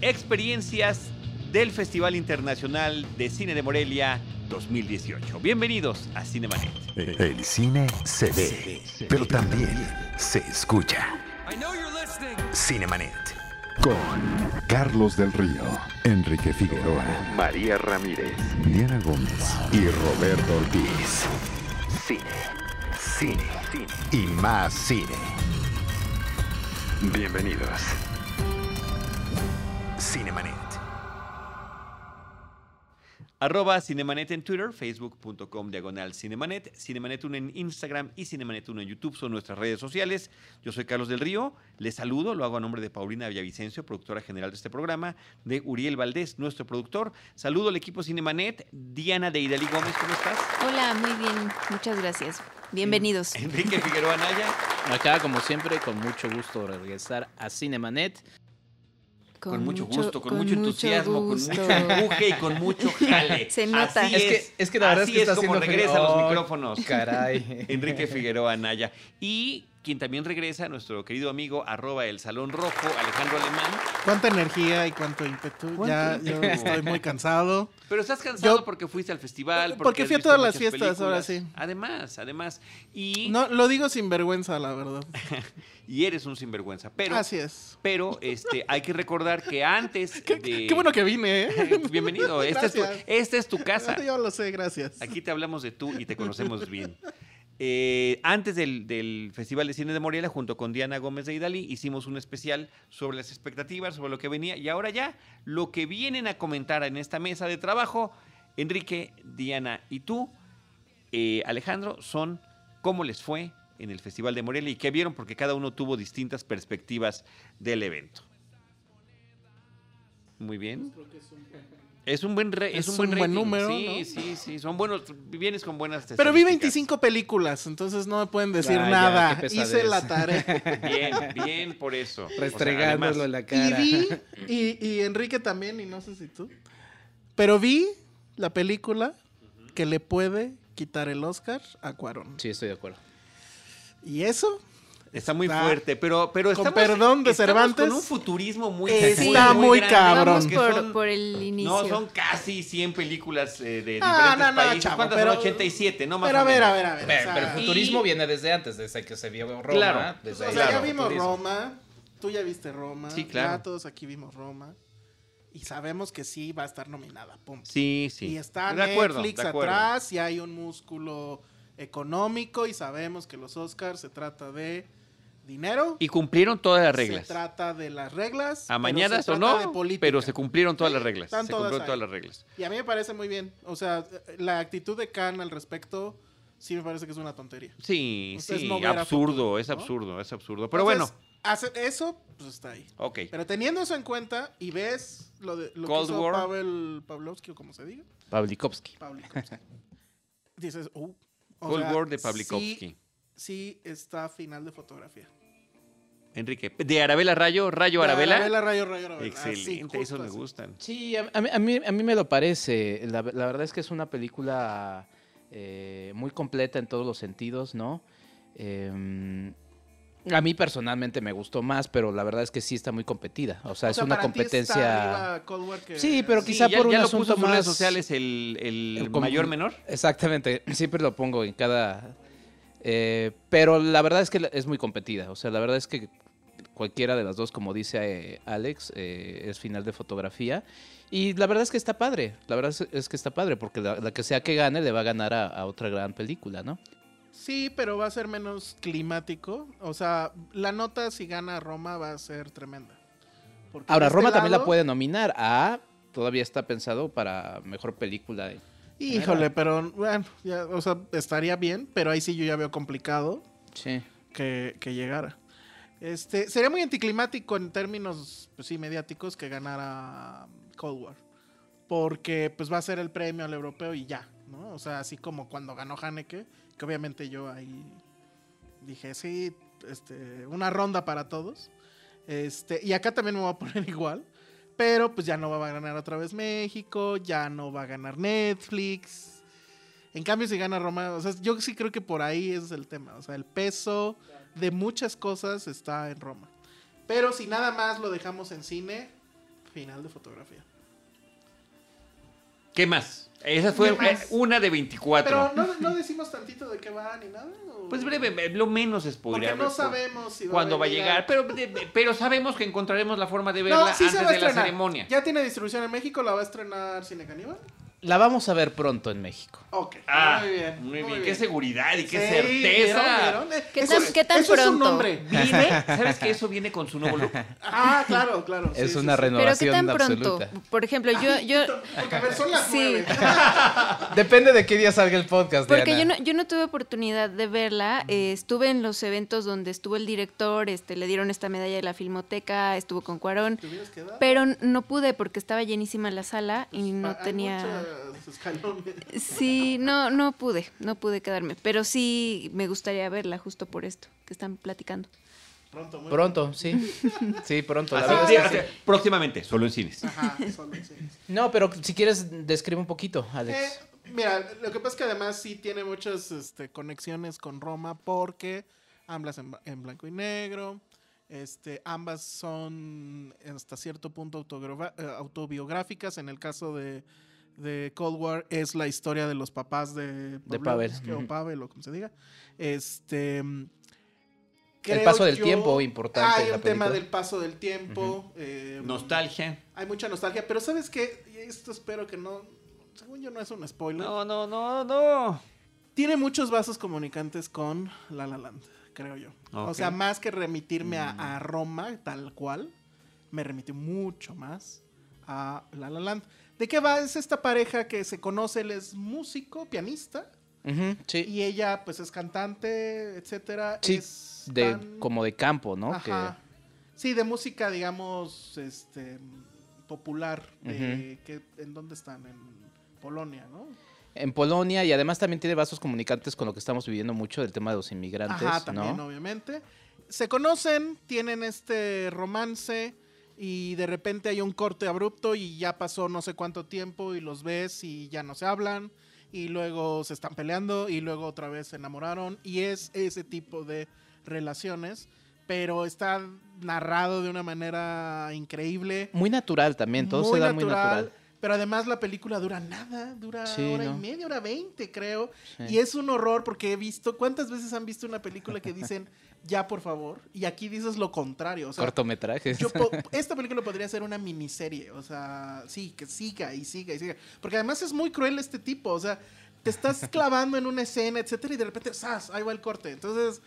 experiencias del Festival Internacional de Cine de Morelia 2018. Bienvenidos a Cinemanet. El cine se ve, pero también se escucha. Cinemanet. Con Carlos del Río, Enrique Figueroa, María Ramírez, Diana Gómez y Roberto Ortiz. Cine, cine, cine y más cine. Bienvenidos. Cinemanet. Arroba Cinemanet en Twitter, facebook.com diagonal Cinemanet, Cinemanet 1 en Instagram y Cinemanet 1 en YouTube son nuestras redes sociales. Yo soy Carlos del Río, les saludo, lo hago a nombre de Paulina Villavicencio, productora general de este programa, de Uriel Valdés, nuestro productor. Saludo al equipo Cinemanet, Diana de Idalí Gómez, ¿cómo estás? Hola, muy bien, muchas gracias. Bienvenidos. Enrique Figueroa Anaya. Acá, como siempre, con mucho gusto regresar a Cinemanet. Con, mucho gusto, con, mucho entusiasmo, con mucho empuje y con mucho jale. Se nota. Así Es es, que- es que la verdad así es que está como regresa a los Oh, micrófonos. Caray. Enrique Figueroa Anaya. Y quien también regresa, nuestro querido amigo, arroba el Salón Rojo, Alejandro Alemán. Cuánta energía y cuánto ímpetu. ¿Cuánto Ya yo estoy muy cansado. Pero estás cansado Yo- porque fuiste al festival. Porque fui a todas las fiestas, ahora sí. Además, además. Y, No, lo digo sin vergüenza, la verdad. y eres un sinvergüenza. Pero, Así es. pero este, hay que recordar que antes Qué, de... qué bueno que vine, ¿eh? Bienvenido. Esta es, tu, Gracias. esta es tu casa. Yo lo sé, gracias. Aquí te hablamos de tú y te conocemos bien. Eh, antes del, Festival de Cine de Morelia, junto con Diana Gómez de Idalí, hicimos un especial sobre las expectativas, sobre lo que venía. Y ahora ya, lo que vienen a comentar en esta mesa de trabajo, Enrique, Diana y tú, eh, Alejandro, son cómo les fue en el Festival de Morelia y qué vieron, porque cada uno tuvo distintas perspectivas del evento. Muy bien. Es un buen, re- es Es un buen, un buen número, Sí, ¿no? sí, sí. Son buenos. Vienes con buenas Pero vi estadísticas. 25 películas, entonces no me pueden decir Ah, ya, nada. qué Hice la tarea. Bien, bien por eso. O sea, Restregándolo en la y cara. vi, y, y Enrique también, y no sé si tú. Pero vi la película que le puede quitar el Oscar a Cuarón. Sí, estoy de acuerdo. Y eso Está muy Está- fuerte, pero, pero con estamos, perdón de estamos Cervantes, con un futurismo muy está muy cabrón. Por, son- por el inicio. No, son casi 100 películas eh, de No, diferentes no, no, países. chavo, ¿Cuántas pero- son? 87, ¿no? Más pero o a ver, a ver, a ver. Pero, o sea, pero el futurismo y- viene desde antes, desde que se vio Roma. Claro. Desde o ahí sea, ya vimos futurismo. Roma. Tú ya viste Roma. Sí, claro. Ya todos aquí vimos Roma. Y sabemos que sí va a estar nominada. Punto. Sí, sí. Y está de acuerdo, Netflix de acuerdo. atrás y hay un músculo económico y sabemos que los Oscars se trata de dinero. Y cumplieron todas las reglas. Se trata de las reglas. Amañadas o no, pero se cumplieron todas las Sí, reglas. Se todas cumplieron todas las reglas. Y a mí me parece muy bien. O sea, la actitud de Khan al respecto sí me parece que es una tontería. Sí, Ustedes sí, no absurdo, futuro, es ¿no? absurdo, es absurdo. Pero Entonces, bueno, hace- eso, pues está ahí. ok. Pero teniendo eso en cuenta y ves lo, de, lo Cold que hizo War. Pavel Pavlovsky o como se diga, Pavlikovsky. Pavlikovsky, dices, uh, o Cold sea, War de Pavlikovsky. Sí, sí está final de fotografía. Enrique, de Arabela Rayo, Rayo De Arabela. Arabela, rayo, rayo, Arabela. Excelente, justo esos me así. gustan. Sí, a, a mí, a, mí, a mí me lo parece. La, la verdad es que es una película eh, muy completa en todos los sentidos, ¿no? Eh, a mí personalmente me gustó más, pero la verdad es que sí está muy competida. O sea, O es sea, una competencia... arriba Cold War que- Sí, pero Sí, quizá ya, por un ya lo asunto en sus redes más- sociales el, el el mayor menor. Exactamente, siempre lo pongo en cada... eh, pero la verdad es que es muy competida. O sea, la verdad es que cualquiera de las dos, como dice eh, Alex, eh, es final de fotografía. Y la verdad es que está padre. La verdad es, que está padre, porque la, la que sea que gane le va a ganar a, a otra gran película, ¿no? Sí, pero va a ser menos climático. O sea, la nota si gana Roma va a ser tremenda. Porque Ahora, este Roma también la puede nominar a... Todavía está pensado para mejor película. Híjole, pero bueno, ya, o sea, estaría bien, pero ahí sí yo ya veo complicado Sí. que, que llegara. Este, sería muy anticlimático en términos, pues sí, mediáticos que ganara Cold War. Porque pues va a ser el premio al europeo y ya, ¿no? O sea, así como cuando ganó Haneke, que obviamente yo ahí dije, sí, este, una ronda para todos. Este, y acá también me voy a poner igual. Pero pues ya no va a ganar otra vez México, ya no va a ganar Netflix. En cambio, si gana Roma, o sea, yo sí creo que por ahí ese es el tema. O sea, el peso de muchas cosas está en Roma. Pero si nada más lo dejamos en cine, Final de fotografía. ¿Qué más? Esa fue una de 24. Pero no, no decimos tantito de qué va ni nada. ¿o? Pues breve, eh, lo menos Porque spoiler. no sabemos si va cuándo va a llegar. Pero, pero sabemos que encontraremos la forma de verla No, sí antes de la ceremonia. Ya tiene distribución en México, la va a estrenar Cine Caníbal. La vamos a ver pronto en México. Ok. Ah, muy bien. Muy bien. Qué seguridad y qué Sí, certeza. ¿vieron? ¿Vieron? ¿Qué eso tan- qué tan eso es un pronto? nombre. Viene, ¿sabes que eso viene con su nuevo look? Ah, claro, claro. sí, es sí, una sí. Pero qué renovación tan pronto. Por ejemplo, yo, yo, Porque a ver, son las Sí. Depende de qué día salga el podcast, Porque Diana. yo no, yo no tuve oportunidad de verla. eh, estuve en los eventos donde estuvo el director, este, le dieron esta medalla de la Filmoteca, estuvo con Cuarón. ¿Te hubieras quedado? Pero no pude porque estaba llenísima la sala y no Ah, hay tenía. Escalones. Sí, no, no pude, no pude quedarme. Pero sí me gustaría verla justo por esto que están platicando. Pronto, muy Pronto, sí. Sí, pronto. La Así, verdad sí, es que así, Próximamente, solo en cines. Ajá, solo, sí. No, pero si quieres, describe un poquito, Alex. Eh, mira, lo que pasa es que además sí tiene muchas este, conexiones con Roma porque ambas en, en blanco y negro. Este, ambas son hasta cierto punto eh, autobiográficas. En el caso de, de Cold War es la historia de los papás de, De Pavlovsky, Pavel, o. Pavel o como se diga. Este, el creo paso del yo- tiempo importante. Hay un tema del paso del tiempo. eh, Nostalgia. hay mucha nostalgia, pero ¿sabes qué? Y Esto espero que no. Según yo, no es un spoiler. No, no, no, no. Tiene muchos vasos comunicantes con La La Land, creo yo. O sea, más que remitirme a, a Roma, tal cual, me remitió mucho más a La La Land. ¿De qué va? Es esta pareja que se conoce, él es músico, pianista, sí. y ella pues es cantante, etcétera. Sí, es de, tan- como de campo, ¿no? Ajá. Sí, de música, digamos, este popular. De, que, ¿En dónde están? En Polonia, ¿no? En Polonia y además también tiene vasos comunicantes con lo que estamos viviendo mucho del tema de los inmigrantes, Ajá, también, ¿no? obviamente. Se conocen, tienen este romance y de repente hay un corte abrupto y ya pasó no sé cuánto tiempo y los ves y ya no se hablan y luego se están peleando y luego otra vez se enamoraron y es ese tipo de relaciones, pero está narrado de una manera increíble. Muy natural también, todo se da muy natural. Pero además la película dura nada, dura Sí, hora ¿no? y media, hora veinte, creo. Sí. Y es un horror porque he visto, ¿cuántas veces han visto una película que dicen ya por favor? Y aquí dices lo contrario. O sea, Cortometrajes. yo esta película podría ser una miniserie. O sea, sí, que siga y siga y siga. Porque además es muy cruel este tipo. O sea, te estás clavando en una escena, etcétera, y de repente, ¡zas! Ahí va el corte. Entonces,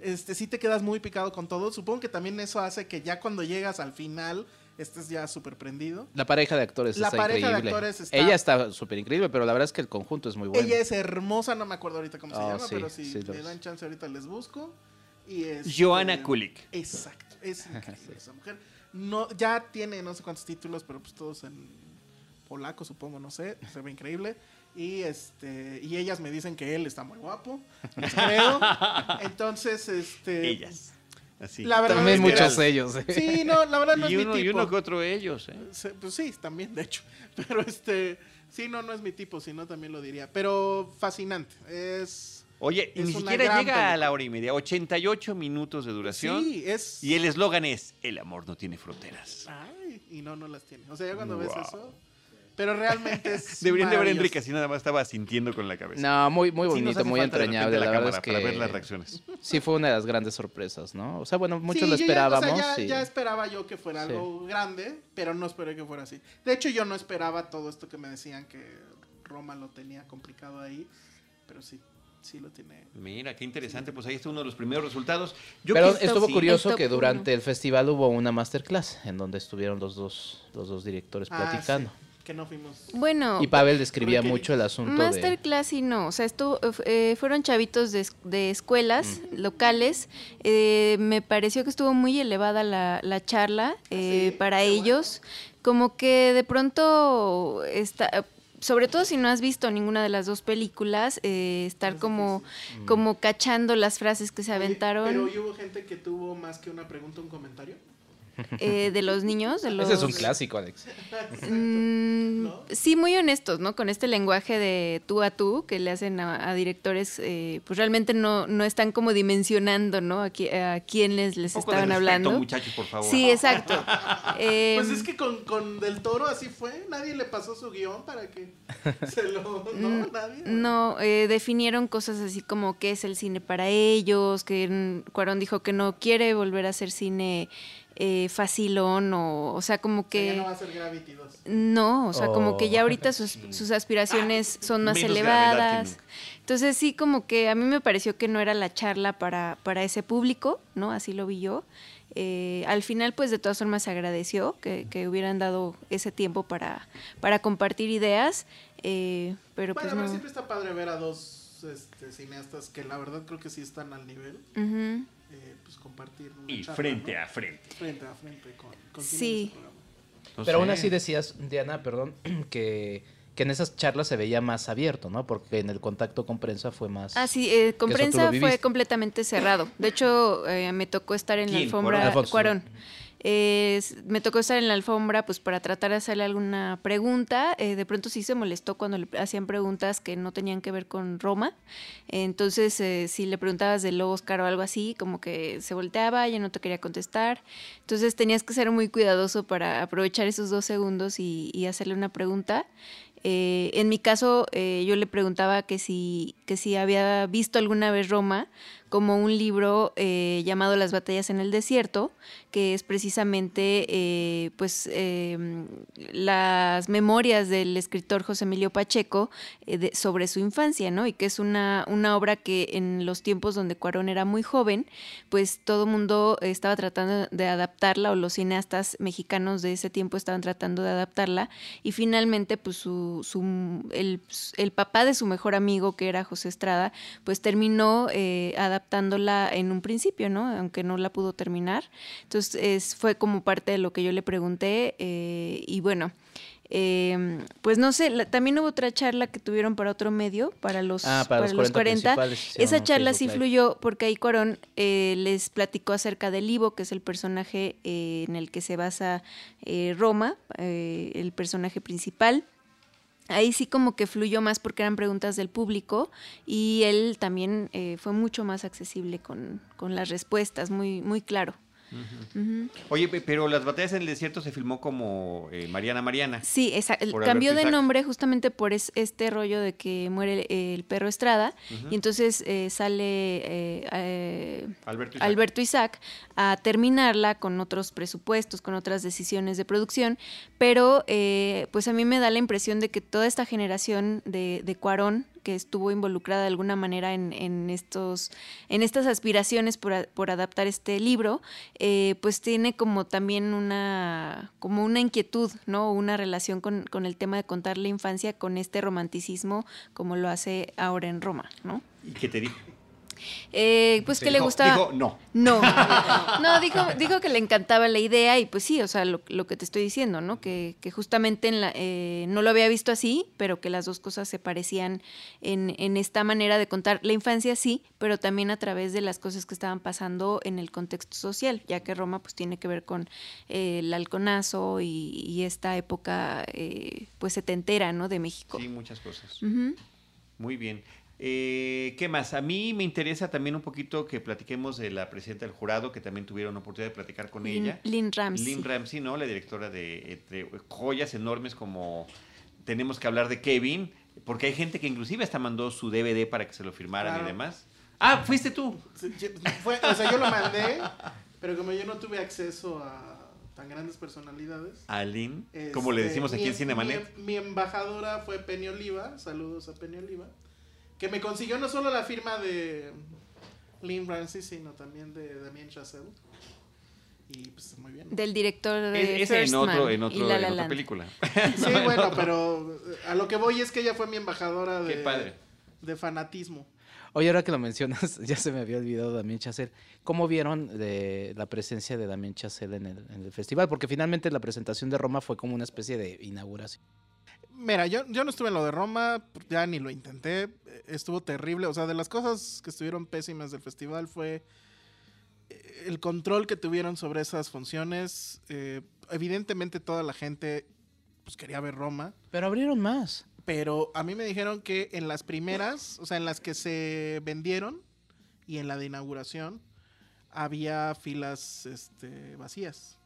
este, sí te quedas muy picado con todo. Supongo que también eso hace que ya cuando llegas al final estés ya súper prendido. La pareja de actores La está pareja de actores está- Ella está súper increíble, pero la verdad es que el conjunto es muy bueno. Ella es hermosa, no me acuerdo ahorita cómo se Oh, llama, sí, pero si sí, me dan chance ahorita les busco. Y es, Joanna eh, Kulik. Exacto, es increíble esa mujer. No, ya tiene no sé cuántos títulos, pero pues todos en polaco, supongo, no sé, se ve increíble. Y este, y ellas me dicen que él está muy guapo, les creo. Entonces, este. Ellas. Así. La verdad También es que- muchos ellos. ¿eh? Sí, no, la verdad no y es uno, mi y tipo. uno que otro ellos, ¿eh? Pues sí, también, de hecho. Pero este, sí, no, no es mi tipo, si no también lo diría. Pero fascinante. Es. Oye, y ni siquiera llega a la hora y media. 88 minutos de duración. Sí, es. Y el eslogan es: El amor no tiene fronteras. Ay, y no, no las tiene. O sea, ya cuando ves eso. Pero realmente es. Deberían de ver a. Enrique, así nada más estaba sintiendo con la cabeza. No, muy, muy bonito, muy entrañable. La, verdad es cámara que Para ver las reacciones. sí fue una de las grandes sorpresas, ¿no? O sea, bueno, muchos Sí, lo yo ya- o sea, esperábamos. ya, y- ya esperaba yo que fuera Sí. algo grande, pero no esperé que fuera así. De hecho, yo no esperaba todo esto que me decían que Roma lo tenía complicado ahí, pero sí, sí lo tiene. Mira, qué interesante. Pues ahí está uno de los primeros resultados. Yo Pero estuvo sí. curioso que uno. durante el festival hubo una masterclass en donde estuvieron los dos, los dos directores Ah, platicando. sí, que no fuimos. Bueno, Y Pavel describía mucho el asunto de... Masterclass y no, o sea, estuvo, eh, fueron chavitos de, de escuelas locales. eh, me pareció que estuvo muy elevada la, la charla eh, sí? para Qué bueno. ellos. Como que de pronto está, sobre todo si no has visto ninguna de las dos películas, eh, estar Es como, como cachando las frases que se Oye, aventaron. Pero ¿y hubo gente que tuvo más que una pregunta, un comentario. Eh, de los niños. De los... Ese es un clásico, Alex. Mm, sí, muy honestos, ¿no? Con este lenguaje de tú a tú que le hacen a, directores, eh, pues realmente no, no están como dimensionando, ¿no? A, a quienes les estaban de hablando. muchachos, por favor. Sí, exacto. eh, pues es que con, con, Del Toro así fue. Nadie le pasó su guion para que se lo. No, mm, nadie. No, eh, definieron cosas así como qué es el cine para ellos, que Cuarón dijo que no quiere volver a hacer cine eh, facilón o, o sea, como que... no va a ser Gravity 2. No, o sea, como que ya oh. ahorita sus, sus aspiraciones son más elevadas. Entonces sí, como que a mí me pareció que no era la charla para, para ese público, ¿no? Así lo vi yo. Eh, al final, pues de todas formas se agradeció que, que hubieran dado ese tiempo para, para compartir ideas, eh, pero pues no. siempre está padre ver a dos este, cineastas que la verdad creo que sí están al nivel. Eh, pues compartir. y frente a frente. Frente a frente con, Sí. Pero aún así decías, Diana, perdón, que, que en esas charlas se veía más abierto, ¿no? Porque en el contacto con prensa fue más... Ah, sí, eh, con prensa fue completamente cerrado. De hecho, eh, me tocó estar en la alfombra... Cuarón me tocó estar en la alfombra pues para tratar de hacerle alguna pregunta. Eh, de pronto sí se molestó cuando le hacían preguntas que no tenían que ver con Roma. Entonces, eh, si le preguntabas del Oscar o algo así, como que se volteaba, ya no te quería contestar. Entonces tenías que ser muy cuidadoso para aprovechar esos dos segundos y, hacerle una pregunta. Eh, en mi caso, yo le preguntaba que si, que si había visto alguna vez Roma, como un libro eh, llamado Las batallas en el desierto, que es precisamente eh, pues, em, las memorias del escritor José Emilio Pacheco eh, sobre su infancia, ¿no? Y que es una, una obra que en los tiempos donde Cuarón era muy joven, pues todo mundo estaba tratando de adaptarla, o los cineastas mexicanos de ese tiempo estaban tratando de adaptarla, y finalmente pues su, su el, el, papá de su mejor amigo, que era José Estrada, pues terminó adaptando adaptándola en un principio, ¿no? Aunque no la pudo terminar. Entonces fue como parte de lo que yo le pregunté eh, y bueno. Em, pues no sé, también hubo otra charla que tuvieron para otro medio, para los, ah, para, los 40. Esa charla sí fluyó porque ahí Cuarón eh, les platicó acerca del Ivo, que es el personaje eh, en el que se basa Roma, el personaje principal ahí sí como que fluyó más porque eran preguntas del público y él también eh, fue mucho más accesible con, con las respuestas, muy, muy claro. Oye, pero las batallas en el desierto se filmó como eh, Mariana Mariana. Sí, exacto. Cambió de nombre justamente por este rollo de que muere el, perro Estrada y entonces eh, sale eh, Alberto, Isaac. a terminarla con otros presupuestos, con otras decisiones de producción, pero pues a mí me da la impresión de que toda esta generación de, de Cuarón que estuvo involucrada de alguna manera en, en estos, en estas aspiraciones por, por adaptar este libro, eh, pues tiene como también una, como una inquietud, ¿no? Una relación con, con el tema de contar la infancia con este romanticismo como lo hace ahora en Roma, ¿no? ¿Y qué te? Eh, pues que le gustaba. Dijo no. No. No, dijo, dijo que le encantaba la idea y pues sí, o sea, lo, que te estoy diciendo, ¿no? Que, que justamente en la, eh, no lo había visto así, pero que las dos cosas se parecían en, en, esta manera de contar la infancia, sí, pero también a través de las cosas que estaban pasando en el contexto social, ya que Roma pues tiene que ver con eh, el halconazo y, esta época eh, pues setentera, ¿no? De México. Sí, muchas cosas. Muy bien. Eh, ¿Qué más? A mí me interesa también un poquito que platiquemos de la presidenta del jurado, que también tuvieron oportunidad de platicar con ella. Lynn Ramsey. Lynn Ramsey, ¿no? La directora de joyas enormes como Tenemos que hablar de Kevin, porque hay gente que inclusive hasta mandó su DVD para que se lo firmaran y demás. Ah, fuiste tú. o sea, yo lo mandé, pero como yo no tuve acceso a tan grandes personalidades. A Lynn, como le decimos aquí en este, Cinemanet. Mi, mi embajadora fue Penny Oliva, saludos a Penny Oliva que me consiguió no solo la firma de Lynn Ramsey, sino también de Damien Chazelle. Y pues muy bien. Del director de Ese en, otro, en, otro, en otra película. Sí, bueno, pero eh, a lo que voy es que ella fue mi embajadora de, de fanatismo. Oye, ahora que lo mencionas, ya se me había olvidado Damien Chazelle. ¿Cómo vieron de la presencia de Damien Chazelle en el, en el festival? Porque finalmente la presentación de Roma fue como una especie de inauguración. Mira, yo, yo no estuve en lo de Roma, ya ni lo intenté, estuvo terrible, o sea, de las cosas que estuvieron pésimas del festival fue el control que tuvieron sobre esas funciones, eh, evidentemente toda la gente pues quería ver Roma. Pero abrieron más. Pero a mí me dijeron que en las primeras, o sea, en las que se vendieron y en la de inauguración, había filas este, vacías.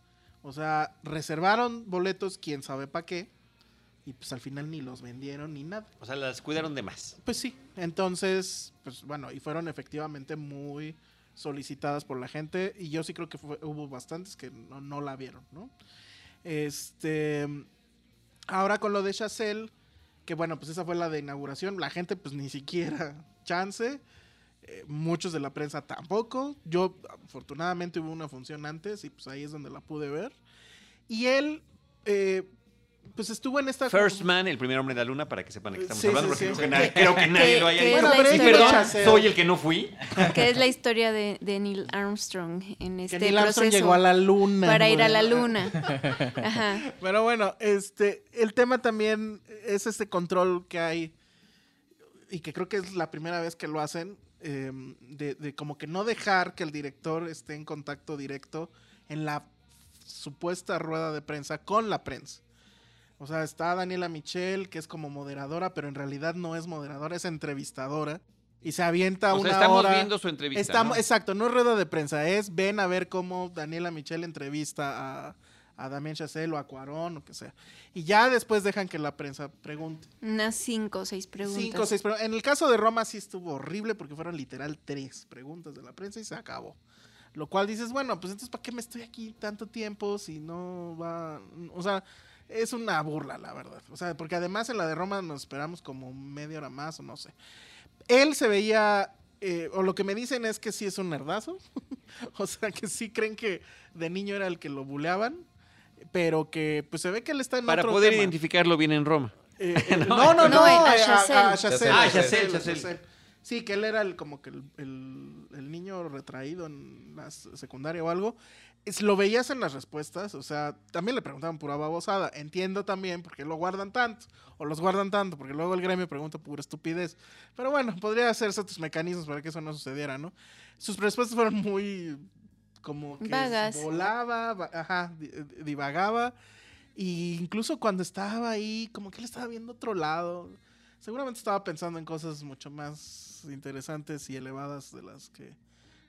O sea, reservaron boletos, quién sabe para qué, y pues al final ni los vendieron ni nada. O sea, las cuidaron de más. Pues sí, entonces, pues bueno, y fueron efectivamente muy solicitadas por la gente, y yo sí creo que hubo bastantes que no, no la vieron, ¿no? Este, ahora con lo de Chazelle que bueno, pues esa fue la de inauguración. La gente pues ni siquiera chance. Eh, muchos de la prensa tampoco. Yo afortunadamente hubo una función antes y pues ahí es donde la pude ver. Y él eh, pues estuvo en esta... First Man, el primer hombre de la luna, para que sepan de qué estamos hablando, porque creo, que nadie, lo haya visto. y perdón, soy el que no fui. Que es la historia de, Neil Armstrong en este que Neil Armstrong llegó a la luna. Para ir a la luna. Ajá. Pero bueno, este, el tema también es este control que hay, y que creo que es la primera vez que lo hacen, em, de, de como que no dejar que el director esté en contacto directo en la supuesta rueda de prensa con la prensa. O sea, está Daniela Michel, que es como moderadora, pero en realidad no es moderadora, es entrevistadora. Y se avienta o sea, una estamos viendo su entrevista. Estamos, Exacto, no es rueda de prensa, es ven a ver cómo Daniela Michel entrevista a, a Damien Chazelle o a Cuarón o que sea. Y ya después dejan que la prensa pregunte. Unas cinco o seis preguntas. Cinco o seis preguntas. En el caso de Roma sí estuvo horrible porque fueron literal tres preguntas de la prensa y se acabó. Lo cual dices, bueno, pues entonces ¿para qué me estoy aquí tanto tiempo si no va... O sea, es una burla, la verdad. O sea, porque además en la de Roma nos esperamos como media hora más o no sé. Él se veía, eh, o lo que me dicen es que sí es un nerdazo. o sea, que sí creen que de niño era el que lo buleaban, pero que pues se ve que él está en Para poder identificarlo bien en Roma. Eh, eh, no, no, no, a, Ah, Sí, que él era el, como que el, el, niño retraído en la secundaria o algo lo veías en las respuestas, o sea, también le preguntaban pura babosada. Entiendo también por qué lo guardan tanto, o los guardan tanto, porque luego el gremio pregunta pura estupidez. Pero bueno, podría hacerse otros mecanismos para que eso no sucediera, ¿no? Sus respuestas fueron muy como que volaba, ajá, divagaba. E incluso cuando estaba ahí, como que él estaba viendo otro lado. Seguramente estaba pensando en cosas mucho más interesantes y elevadas de las que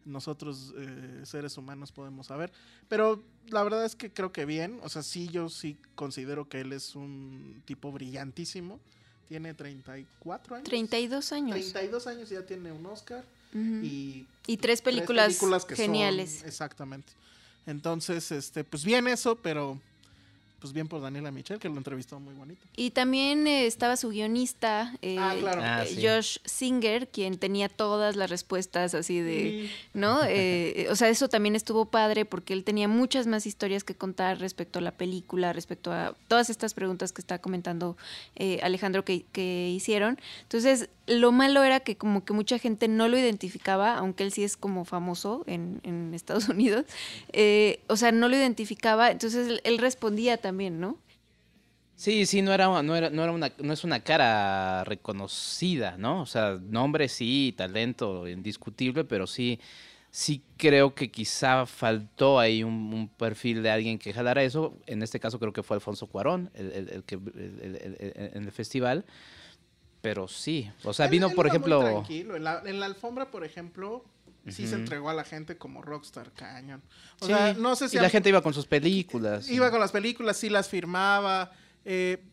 nosotros eh, seres humanos podemos saber. Pero la verdad es que creo que bien, o sea, sí, yo sí considero que él es un tipo brillantísimo. Tiene 34 años. 32 años. 32 años ya tiene un Oscar. y, y tres películas, geniales. exactamente. Entonces, este, pues bien eso, pero pues bien por Daniela Michel, que lo entrevistó muy bonito. Y también eh, estaba su guionista, eh, ah, ah, Josh Singer, quien tenía todas las respuestas así de, ¿no? Eh, o sea, eso también estuvo padre porque él tenía muchas más historias que contar respecto a la película, respecto a todas estas preguntas que está comentando Alejandro que, que hicieron. Entonces, lo malo era que como que mucha gente no lo identificaba, aunque él sí es como famoso en, en Estados Unidos. o sea, no lo identificaba, entonces él respondía también, ¿no? Sí, sí, no era, no era, no era una, no es una cara reconocida, ¿no? O sea, nombre sí, talento indiscutible, pero sí, sí creo que quizá faltó ahí un, perfil de alguien que jalara eso. En este caso creo que fue Alfonso Cuarón, el, que en el festival. Pero sí, o sea, vino, por ejemplo... tranquilo. En la, en la alfombra, por ejemplo, sí se entregó a la gente como rockstar cañón. O sea, no sé si... Y la gente iba con sus películas. Iba con las películas, sí las firmaba. Eh,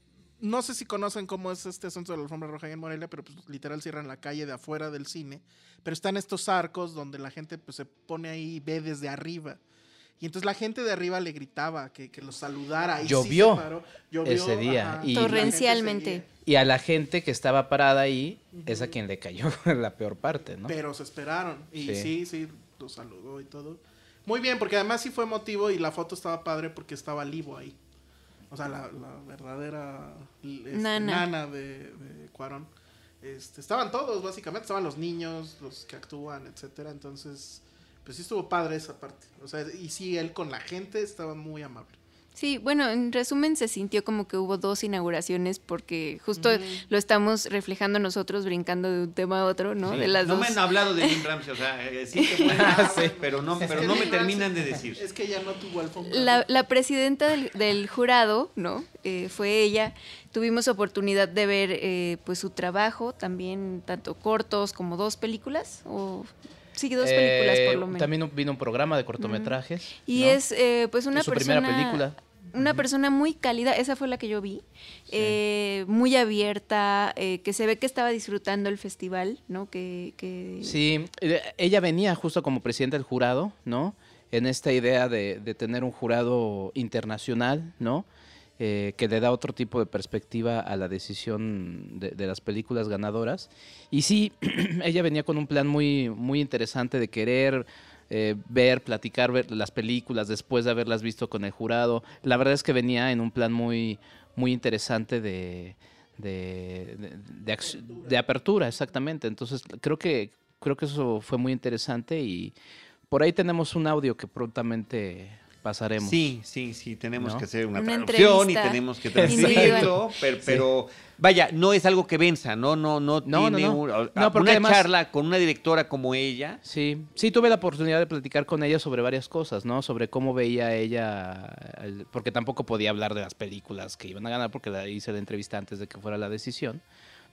no sé si conocen cómo es este asunto de la alfombra roja en Morelia, pero pues literal cierran la calle de afuera del cine. Pero están estos arcos donde la gente pues se pone ahí y ve desde arriba. Y entonces la gente de arriba le gritaba que, que los saludara. Y llovió, ese día. y Torrencialmente. Y a la gente que estaba parada ahí es a quien le cayó la peor parte, ¿no? Pero se esperaron. Y sí, sí, los saludó y todo. Muy bien, porque además sí fue emotivo y la foto estaba padre porque estaba Livo ahí. O sea, la, verdadera este, nana, de, de Cuarón. Este, estaban todos, básicamente. Estaban los niños, los que actúan, etcétera. Entonces, pues sí estuvo padre esa parte. O sea, y sí, él con la gente estaba muy amable. Sí, bueno, en resumen se sintió como que hubo dos inauguraciones porque justo lo estamos reflejando nosotros brincando de un tema a otro, ¿no? De las no me han hablado de Jim Ramsey, o sea, eh, sí que ah, pero no, pero no me terminan de decir. Es que ya no tuvo alfombra. La, la presidenta del, jurado, ¿no? Eh, fue ella. Tuvimos oportunidad de ver eh, pues su trabajo, también tanto cortos como dos películas o Sí, dos películas por lo menos. También vino un programa de cortometrajes. Y es pues una persona... primera película una persona muy cálida, esa fue la que yo vi, eh, muy abierta, eh, que se ve que estaba disfrutando el festival, ¿no? Que, que... Sí, eh, ella venía justo como presidenta del jurado, ¿no? En esta idea de, tener un jurado internacional, ¿no? Que le da otro tipo de perspectiva a la decisión de, de las películas ganadoras. Y sí, ella venía con un plan muy, muy interesante de querer eh, ver, platicar ver las películas después de haberlas visto con el jurado. La verdad es que venía en un plan muy, muy interesante de, de, de, apertura, exactamente. Entonces creo que, creo que eso fue muy interesante y por ahí tenemos un audio que prontamente pasaremos. Sí, sí, sí, tenemos que hacer una, traducción y tenemos que transmitirlo, pero, vaya, no es algo que venza, no, no, no, no tiene una charla con una directora como ella. Sí, sí tuve la oportunidad de platicar con ella sobre varias cosas, ¿no? Sobre cómo veía ella, porque tampoco podía hablar de las películas que iban a ganar porque la hice la entrevista antes de que fuera la decisión,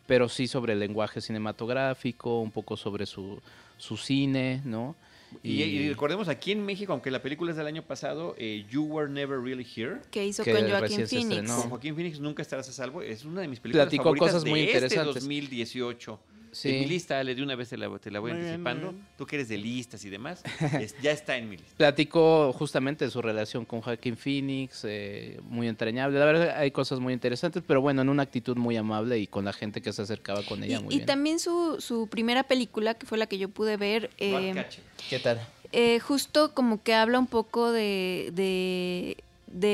pero sí sobre el lenguaje cinematográfico, un poco sobre su, su cine, ¿no? Y, recordemos aquí en México, aunque la película es del año pasado, eh, You Were Never Really Here. Que hizo con Joaquín Phoenix. Con Joaquín Phoenix nunca estarás a salvo. Es una de mis películas Platicó favoritas cosas muy de este interesantes. Este 2018. Sí. En mi lista, le de una vez te la, voy anticipando. Tú que eres de listas y demás, ya está en mi lista. Platicó justamente de su relación con Joaquín Phoenix, eh, muy entrañable. La verdad, hay cosas muy interesantes, pero bueno, en una actitud muy amable y con la gente que se acercaba con ella. Y, muy y también su, su primera película, que fue la que yo pude ver. Eh, ¿Qué tal? Eh, justo como que habla un poco de de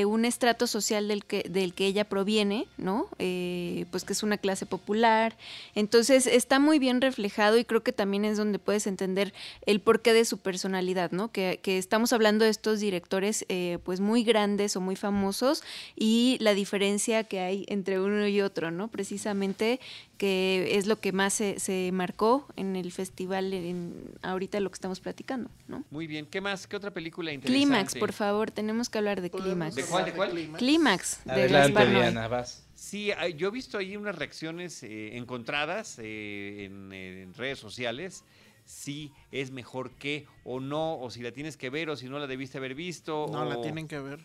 un estrato social del que, del que ella proviene, ¿no? Eh, pues que es una clase popular. Entonces está muy bien reflejado y creo que también es donde puedes entender el porqué de su personalidad, ¿no? Que, estamos hablando de estos directores eh, pues muy grandes o muy famosos y la diferencia que hay entre uno y otro, ¿no? Precisamente que es lo que más se, se marcó en el festival, en, ahorita lo que estamos platicando, ¿no? Muy bien, ¿qué más? ¿Qué otra película interesante? Clímax, por favor, tenemos que hablar de Clímax. ¿De cuál? ¿De cuál? Clímax, de Diana, vas. Sí, yo he visto ahí unas reacciones eh, encontradas eh, en, redes sociales si es mejor que o no, o si la tienes que ver o si no la debiste haber visto. No, la tienen que ver.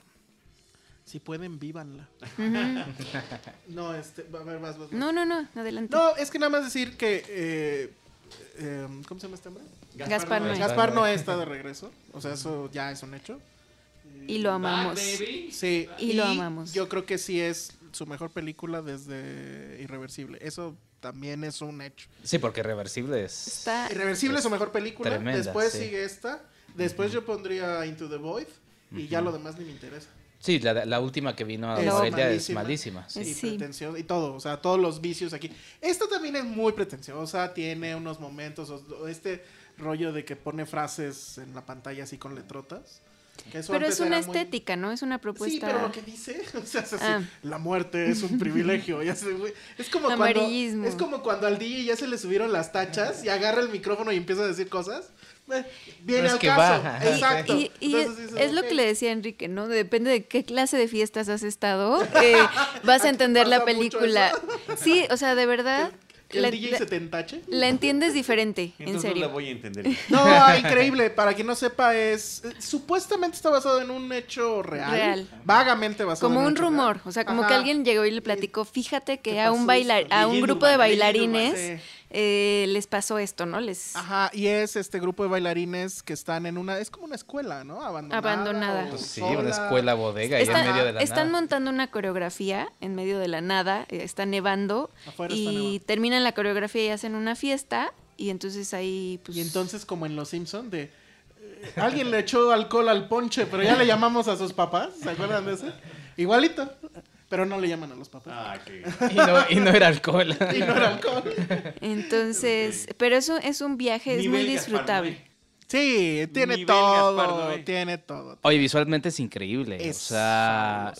Si pueden, vívanla. no, este, a ver, vas, vas, No, no, no, adelante. No, es que nada más decir que. Eh, eh, ¿Cómo se llama este hombre? Gaspar, Noé. Gaspar Noé está de regreso. O sea, eso ya es un hecho. Y lo amamos. Sí. Y, lo amamos. Yo creo que sí es su mejor película desde Irreversible. Eso también es un hecho. Sí, porque Irreversible es. Está... Irreversible es su mejor película. Después sigue esta. Después yo pondría Into the Void. Y ya lo demás ni me interesa. Sí, la, última que vino a Morelia es malísima. Sí. Y y todo, o sea, todos los vicios aquí. Esta también es muy pretenciosa, tiene unos momentos, este rollo de que pone frases en la pantalla así con letrotas. Pero es una estética, ¿no? Es una propuesta. Sí, pero lo que dice, o sea, ah. la muerte es un privilegio. ya se, es como cuando es como cuando al DJ ya se le subieron las tachas y agarra el micrófono y empieza a decir cosas. Viene al caso. Exacto. Y, es, lo que le decía Enrique, ¿no? Depende de qué clase de fiestas has estado, eh, vas a entender la película. Sí, o sea, de verdad. ¿El la, DJ se te entache? La entiendes diferente, en serio. No la voy a entender. No, increíble. Para quien no sepa, es. Supuestamente está basado en un hecho real. Real. Vagamente basado como un, rumor. O sea, como que alguien llegó y le platicó. Fíjate que a un bailar, a un grupo de bailarines eh, les pasó esto, ¿no? Les... Ajá, y es este grupo de bailarines que están en una, es como una escuela, ¿no? Abandonada. Abandonada. Pues sí, una escuela bodega en medio de la están montando una coreografía en medio de la nada, eh, está nevando y terminan la coreografía y hacen una fiesta y entonces ahí pues... Y entonces como en Los Simpson de... Eh, alguien le echó alcohol al ponche, pero ya le llamamos a sus papás, ¿se acuerdan de ese? Igualito. Pero no le llaman a los papás. Ah, y, no, y no era alcohol. y no era alcohol. Entonces, pero eso es un viaje, es muy disfrutable. Sí, tiene todo, tiene todo. Oye, visualmente es increíble. o sea,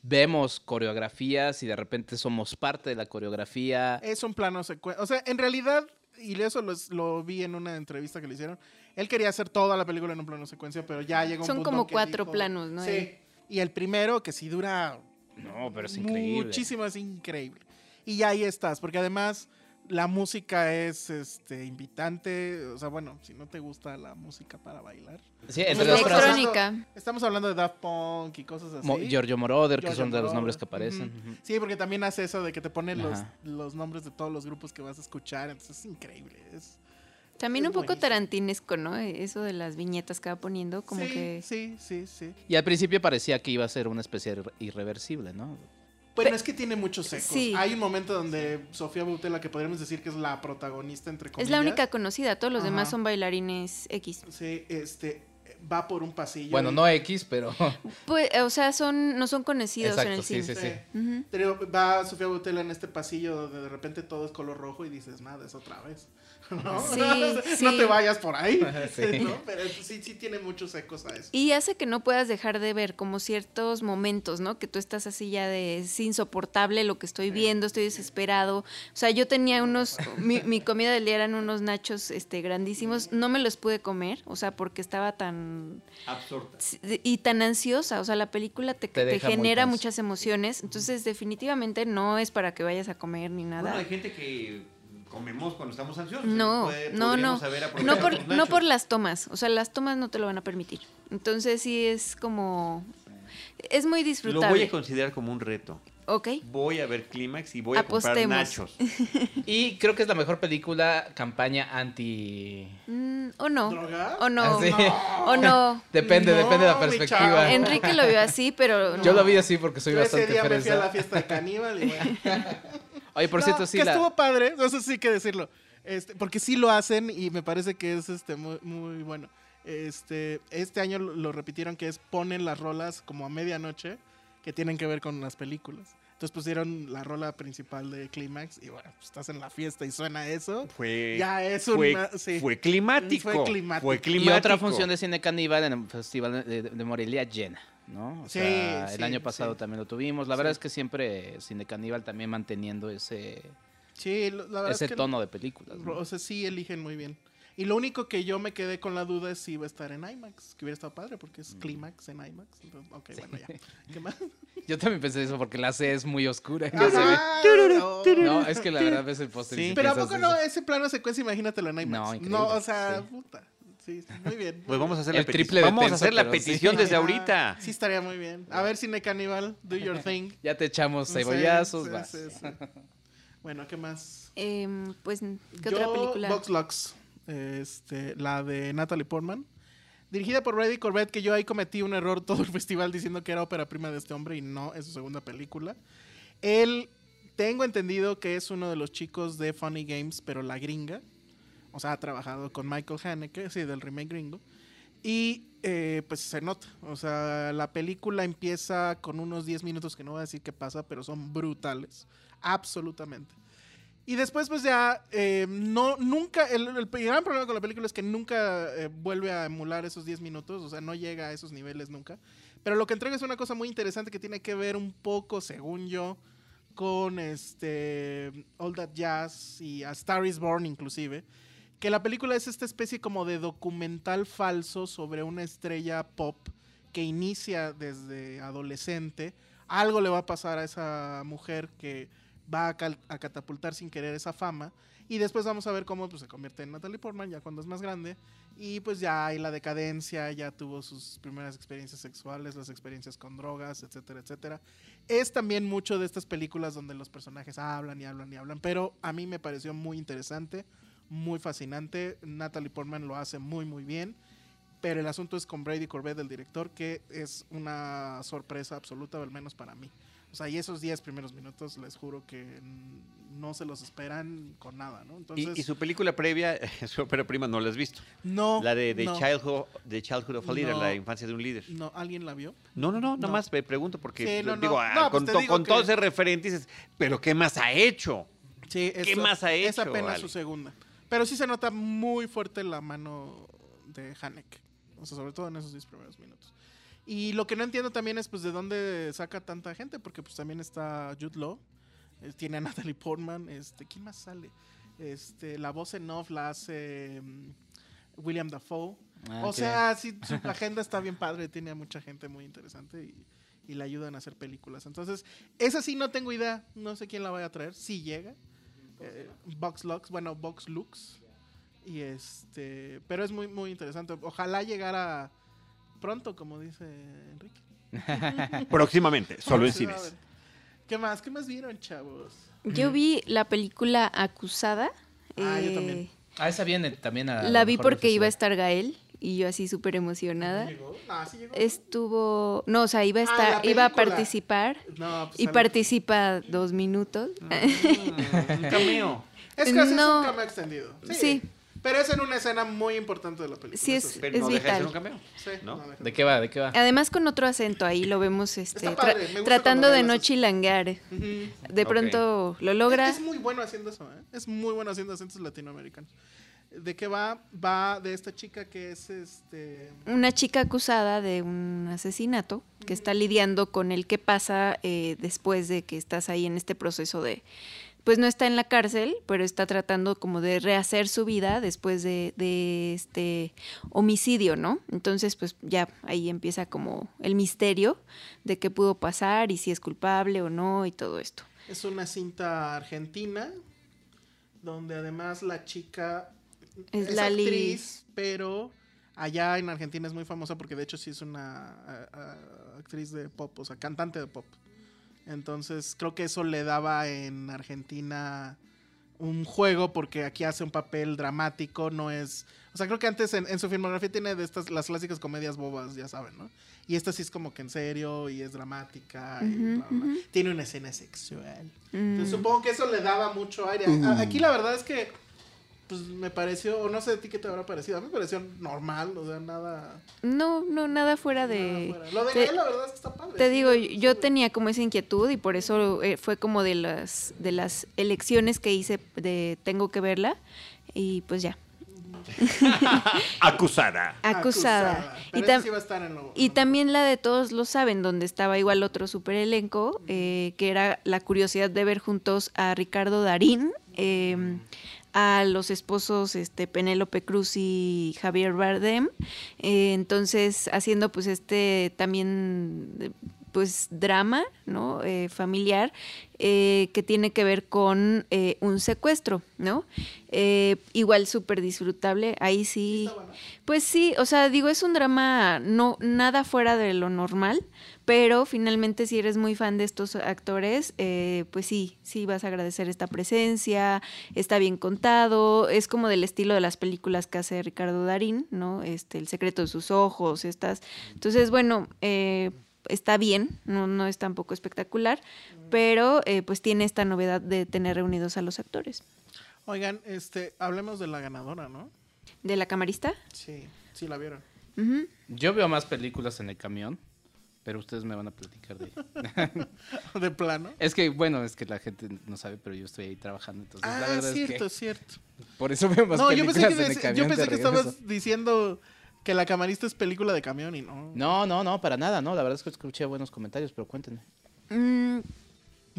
vemos coreografías y de repente somos parte de la coreografía. Es un plano secuencia. O sea, en realidad, y eso lo, vi en una entrevista que le hicieron, él quería hacer toda la película en un plano secuencia, pero ya llegó un Son como cuatro planos, ¿no? Sí. Y el primero, que sí dura. No, pero es increíble. Muchísimo, es increíble. Y ya ahí estás, porque además la música es este invitante, o sea, bueno, si no te gusta la música para bailar. Sí, entre las electrónica. Estamos hablando de Daft Punk y cosas así. Giorgio Moroder, que son de los nombres que aparecen. Sí, porque también hace eso de que te ponen los, los, nombres de todos los grupos que vas a escuchar, entonces es increíble. Es, también un poco tarantinesco, ¿no? Eso de las viñetas que va poniendo, como que... Sí, sí, sí. Y al principio parecía que iba a ser una especie irreversible, ¿no? Bueno, es que tiene muchos ecos. Hay un momento donde Sofía Boutella, que podríamos decir que es la protagonista, entre comillas. Es la única conocida, todos los demás son bailarines X. Sí, este, va por un pasillo. Bueno, no X, pero. Pues, o sea, son, no son conocidos en el cine. Sí, sí, sí. Pero va Sofía Boutella en este pasillo donde de repente todo es color rojo y dices, nada, es otra vez. ¿no? no te vayas por ahí. Pero sí, sí tiene muchos ecos a eso. Y hace que no puedas dejar de ver como ciertos momentos, ¿no? Que tú estás así ya de es insoportable lo que estoy viendo, estoy desesperado. O sea, yo tenía unos, mi, comida del día eran unos nachos este, grandísimos, no me los pude comer, o sea, porque estaba tan... Absurda. Y tan ansiosa, o sea, la película te, te, genera muchas emociones, entonces definitivamente no es para que vayas a comer ni nada. Bueno, hay gente que comemos cuando estamos ansiosos. No, no, no. No por, no por las tomas. O sea, las tomas no te lo van a permitir. Entonces sí es como... Es muy disfrutable. Lo voy a considerar como un reto. Ok. Voy a ver Clímax y voy a comprar nachos. y creo que es la mejor película campaña anti... Mm, o no. O no. ¿Ah, o no. depende, depende de la perspectiva. Enrique lo vio así, pero... Yo lo vi así porque soy bastante ese día me fui a la fiesta de caníbal y bueno. Oye, por cierto, sí. Que estuvo padre, eso sí hay que decirlo. Este, porque sí lo hacen y me parece que es este muy, muy bueno. Este, este año lo, repitieron que es ponen las rolas como a medianoche que tienen que ver con las películas. Entonces pusieron la rola principal de Clímax y bueno, pues, estás en la fiesta y suena eso. Fue, ya es fue, fue, climático. fue climático. Y otra función de cine caníbal en el Festival de Morelia llena. ¿No? sí, el año pasado también lo tuvimos. La verdad es que siempre Cine Caníbal también manteniendo ese, ese tono de películas. O sea, sí eligen muy bien. Y lo único que yo me quedé con la duda es si iba a estar en IMAX, que hubiera estado padre porque es mm. Clímax en IMAX. ok, bueno, ya. ¿Qué más? Yo también pensé eso porque la C es muy oscura. no, no, es que la verdad es el póster. Sí, pero ¿a poco no? Ese plano secuencia, imagínatelo en IMAX. No, no o sea, puta muy bien. Pues vamos a hacer la petición. Vamos a hacer la petición desde ahorita. Sí, estaría muy bien. A ver, Cine Caníbal, do your thing. Ya te echamos cebollazos, Bueno, ¿qué más? Em, pues, ¿qué otra película? Box Lux, este, la de Natalie Portman. Dirigida por Brady Corbett, que yo ahí cometí un error todo el festival diciendo que era ópera prima de este hombre y no, es su segunda película. Él, tengo entendido que es uno de los chicos de Funny Games, pero la gringa o sea, ha trabajado con Michael Haneke, sí, del remake gringo. Y eh, pues se nota, o sea, la película empieza con unos 10 minutos que no voy a decir qué pasa, pero son brutales, absolutamente. Y después pues ya, eh, no, nunca, el, gran problema con la película es que nunca eh, vuelve a emular esos 10 minutos, o sea, no llega a esos niveles nunca. Pero lo que entrega es una cosa muy interesante que tiene que ver un poco, según yo, con este All That Jazz y a Star is Born inclusive que la película es esta especie como de documental falso sobre una estrella pop que inicia desde adolescente. Algo le va a pasar a esa mujer que va a, catapultar sin querer esa fama. Y después vamos a ver cómo pues, se convierte en Natalie Portman ya cuando es más grande. Y pues ya hay la decadencia, ya tuvo sus primeras experiencias sexuales, las experiencias con drogas, etcétera, etcétera. Es también mucho de estas películas donde los personajes hablan y hablan y hablan. Pero a mí me pareció muy interesante muy fascinante. Natalie Portman lo hace muy, muy bien. Pero el asunto es con Brady Corbett, el director, que es una sorpresa absoluta, al menos para mí. O sea, y esos 10 primeros minutos, les juro que no se los esperan con nada, ¿no? Entonces, ¿Y, su película previa, su ópera prima, no la has visto? No. La de The, Childhood, Childhood of a Leader, la infancia de un líder. No, ¿alguien la vio? No, no, no, nada más me pregunto porque digo, ah, pues con, con todo ese referente dices, pero ¿qué más ha hecho? Sí, ¿Qué más ha hecho? Es apenas su segunda. Pero sí se nota muy fuerte la mano de Hanek. O sea, sobre todo en esos 10 primeros minutos. Y lo que no entiendo también es pues de dónde saca tanta gente, porque pues también está Jude Law, eh, tiene a Natalie Portman, este, ¿quién más sale? Este, la voz en off la hace mm, William Dafoe. Ah, o sea, sí, su agenda está bien padre, tiene a mucha gente muy interesante y, y le ayudan a hacer películas. Entonces, esa sí no tengo idea, no sé quién la vaya a traer, si llega. Eh, Box Lux, bueno, Box Lux. Y este, pero es muy, muy interesante. Ojalá llegara pronto, como dice Enrique. Próximamente, solo en cines. ¿Qué más? ¿Qué más vieron, chavos? Yo vi la película Acusada. Ah, yo también. Eh, ah, esa viene también a. La vi porque iba a estar Gael y yo así súper emocionada. ¿Llegó? Ah, ¿sí llegó? Estuvo, no, o sea, iba a ah, estar, iba a participar no, pues y participa dos minutos. un cameo. Es casi no, un cameo extendido. sí. Pero es en una escena muy importante de la película. Sí, es, es vital. un cameo. Sí, ¿No? ¿De qué va? ¿De qué va? Además con otro acento ahí lo vemos este tratando de no chilangar. De pronto lo logra. Es, muy bueno haciendo eso, ¿eh? Es muy bueno haciendo acentos latinoamericanos. ¿De qué va? Va de esta chica que es este una chica acusada de un asesinato que está lidiando con el qué pasa eh, después de que estás ahí en este proceso de pues no está en la cárcel, pero está tratando como de rehacer su vida después de, este homicidio, ¿no? Entonces, pues ya ahí empieza como el misterio de qué pudo pasar y si es culpable o no y todo esto. Es una cinta argentina donde además la chica es, la actriz, pero allá en Argentina es muy famosa porque de hecho sí es una actriz de pop, o sea, cantante de pop. Entonces creo que eso le daba en Argentina un juego porque aquí hace un papel dramático, no es... O sea, creo que antes en, su filmografía tiene de estas, las clásicas comedias bobas, ya saben, ¿no? Y esta sí es como que en serio y es dramática y tiene una escena sexual. Entonces mm. supongo que eso le daba mucho aire. Aquí la verdad es que pues me pareció, o no sé de ti qué te habrá parecido, a mí me pareció normal, o sea, nada... No, no, nada fuera de... Lo de él, la verdad es que está padre. Te digo, yo tenía como esa inquietud y por eso eh, fue como de las, de las elecciones que hice de tengo que verla y pues ya. Acusada. Acusada. Y, también la de todos lo saben, donde estaba igual otro super elenco, eh, que era la curiosidad de ver juntos a Ricardo Darín, eh, a los esposos este Penélope Cruz y Javier Bardem. Eh, entonces haciendo pues este también pues drama no eh, familiar eh, que tiene que ver con un secuestro no igual súper disfrutable ahí sí. Pues sí o sea digo es un drama no nada fuera de lo normal pero finalmente si eres muy fan de estos actores, eh, pues sí, sí vas a agradecer esta presencia, está bien contado, es como del estilo de las películas que hace Ricardo Darín, ¿no? Este, El secreto de sus ojos, estas. Entonces, bueno, eh, está bien, no, no es tampoco espectacular, pero eh, pues tiene esta novedad de tener reunidos a los actores. Oigan, este, hablemos de la ganadora, ¿no? ¿De la camarista? Sí, sí la vieron. Yo veo más películas en el camión. Pero ustedes me van a platicar de ¿De plano? Es que, bueno, es que la gente no sabe, pero yo estoy ahí trabajando. Entonces, ah, la verdad cierto, es que cierto. Por eso veo más no, películas yo pensé que, Yo pensé que estabas diciendo que La Camarista es película de camión y no. No, no, no, para nada, no. La verdad es que escuché buenos comentarios, pero cuéntenme. Mm,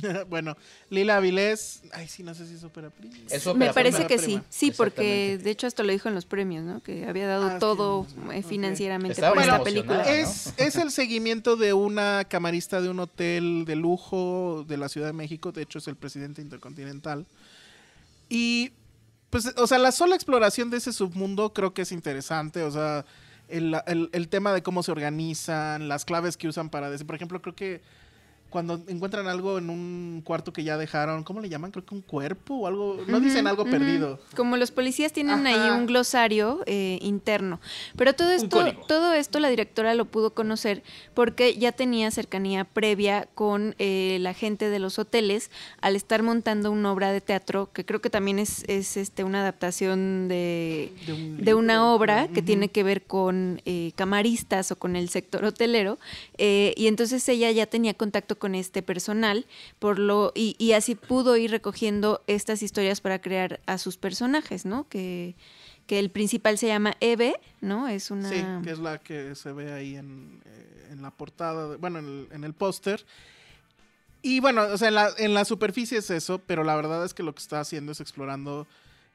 bueno, Lila Avilés, ay sí, no sé si es ópera prima. Me parece que sí, sí, porque de hecho hasta lo dijo en los premios, ¿no? Que había dado ah, todo eh, financieramente por esta película. Es, es el seguimiento de una camarista de un hotel de lujo de la Ciudad de México, de hecho es el presidente intercontinental. Y pues, o sea, la sola exploración de ese submundo creo que es interesante, o sea, el, el, el tema de cómo se organizan, las claves que usan para decir, por ejemplo, creo que cuando encuentran algo en un cuarto que ya dejaron, ¿cómo le llaman? Creo que un cuerpo o algo. No dicen algo perdido. Como los policías tienen ahí un glosario eh, interno. Pero todo esto, todo esto la directora lo pudo conocer porque ya tenía cercanía previa con eh, la gente de los hoteles al estar montando una obra de teatro que creo que también es, es este una adaptación de, de, una obra que tiene que ver con eh, camaristas o con el sector hotelero. y entonces ella ya tenía contacto con este personal, por lo, y, y, así pudo ir recogiendo estas historias para crear a sus personajes, ¿no? Que, que el principal se llama Eve, ¿no? Es una... Sí, que es la que se ve ahí en, eh, la portada, bueno, en el, en el póster. Y bueno, o sea, en la, en la superficie es eso, pero la verdad es que lo que está haciendo es explorando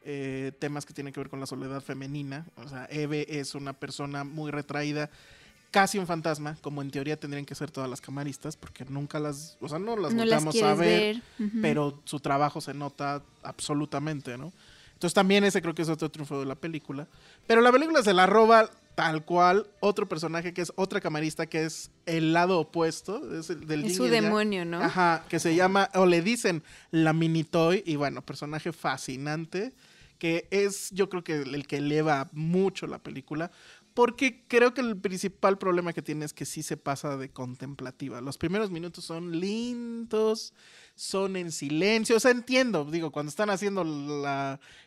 eh, temas que tienen que ver con la soledad femenina. O sea, Eve es una persona muy retraída, casi un fantasma, como en teoría tendrían que ser todas las camaristas, porque nunca las, o sea, no las notamos a ver, pero su trabajo se nota absolutamente, ¿no? Entonces también ese creo que es otro triunfo de la película. Pero la película se la roba tal cual otro personaje que es otra camarista que es el lado opuesto es el, del es su demonio, ¿no? Ajá, que se llama o le dicen la Minitoy y bueno, personaje fascinante que es yo creo que el que eleva mucho la película porque creo que el principal problema que tiene es que sí se pasa de contemplativa. Los primeros minutos son lindos, son en silencio. O sea, entiendo, digo, cuando están haciendo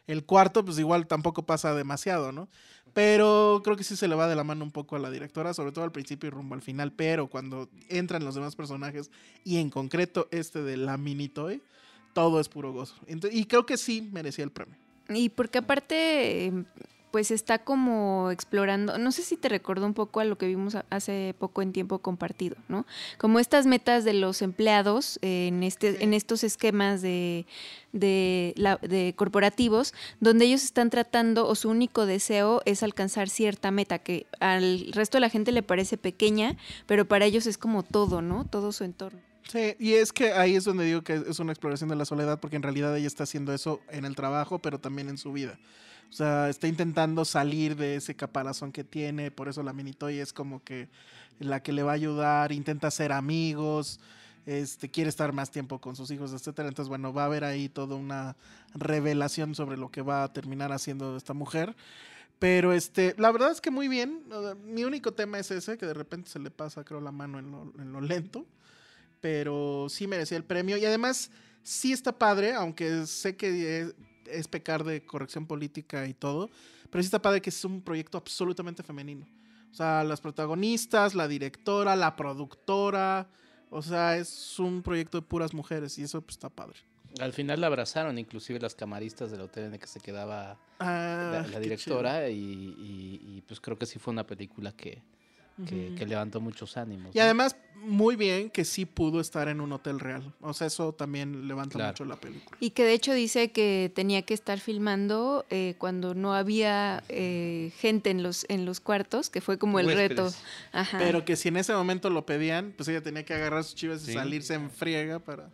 el cuarto, pues igual tampoco pasa demasiado, ¿no? Pero creo que sí se le va de la mano un poco a la directora, sobre todo al principio y rumbo al final. Pero cuando entran los demás personajes, y en concreto este de la mini toy, todo es puro gozo. y creo que sí merecía el premio. Y porque aparte pues está como explorando, no sé si te recordó un poco a lo que vimos hace poco en tiempo compartido, ¿no? Como estas metas de los empleados en, este, en estos esquemas de, de, la, de corporativos, donde ellos están tratando o su único deseo es alcanzar cierta meta que al resto de la gente le parece pequeña, pero para ellos es como todo, ¿no? Todo su entorno. Sí, y es que ahí es donde digo que es una exploración de la soledad, porque en realidad ella está haciendo eso en el trabajo, pero también en su vida. O sea, está intentando salir de ese caparazón que tiene, por eso la Minitoy es como que la que le va a ayudar, intenta ser amigos, este, quiere estar más tiempo con sus hijos, etcétera. Entonces, bueno, va a haber ahí toda una revelación sobre lo que va a terminar haciendo esta mujer. Pero este, la verdad es que muy bien. Mi único tema es ese, que de repente se le pasa, creo, la mano en lo, en lo lento. Pero sí merecía el premio. Y además, sí está padre, aunque sé que es pecar de corrección política y todo, pero sí está padre que es un proyecto absolutamente femenino. O sea, las protagonistas, la directora, la productora, o sea, es un proyecto de puras mujeres y eso pues, está padre. Al final la abrazaron, inclusive las camaristas del hotel en el que se quedaba la, ah, directora y, pues creo que sí fue una película que, que, levantó muchos ánimos. Y además, muy bien que sí pudo estar en un hotel real. O sea, eso también levanta mucho la película. Y que de hecho dice que tenía que estar filmando eh, cuando no había eh, gente en los, en los cuartos, que fue como el reto. Pero que si en ese momento lo pedían, pues ella tenía que agarrar sus chivas y salirse en friega para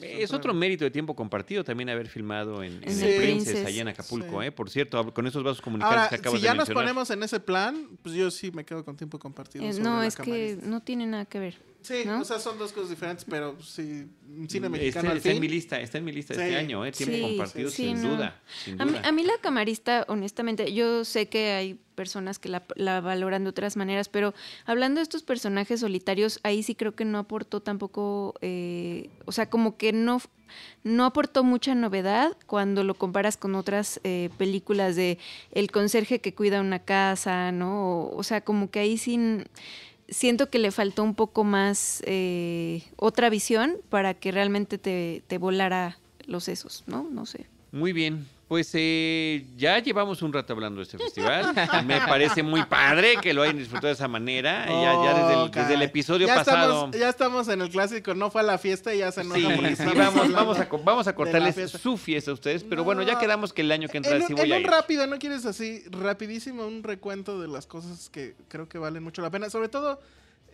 es otro mérito de tiempo compartido también haber filmado en, el Princess, allá en Acapulco, ¿eh? Por cierto, con esos vasos comunicados que acabas si ya nos ponemos en ese plan, pues yo sí me quedo con tiempo compartido. Eh, no, es que no tiene nada que ver. Sí, o sea, son dos cosas diferentes, pero sí, cine mexicano está, en mi lista, está en mi lista este año, ¿eh? Tiempo compartido, sin, duda, A, mí, la camarista, honestamente, yo sé que hay personas que la, valoran de otras maneras, pero hablando de estos personajes solitarios, ahí sí creo que no aportó tampoco, eh, o sea, como que no no aportó mucha novedad cuando lo comparas con otras eh, películas de el conserje que cuida una casa, ¿no? O, o sea, como que ahí sin siento que le faltó un poco más eh, otra visión para que realmente te, te volara los sesos, ¿no? No sé. Muy bien. Pues eh, ya llevamos un rato hablando de este festival. Me parece muy padre que lo hayan disfrutado de esa manera. ya, desde, el, episodio pasado. ya estamos en el clásico, no fue a la fiesta y ya se enoja sí, vamos, vamos, a, vamos a cortarles su fiesta a ustedes. Pero bueno, ya quedamos que el año que entra en, sí voy en un rápido, ¿no quieres así? Rapidísimo, un recuento de las cosas que creo que valen mucho la pena. Sobre todo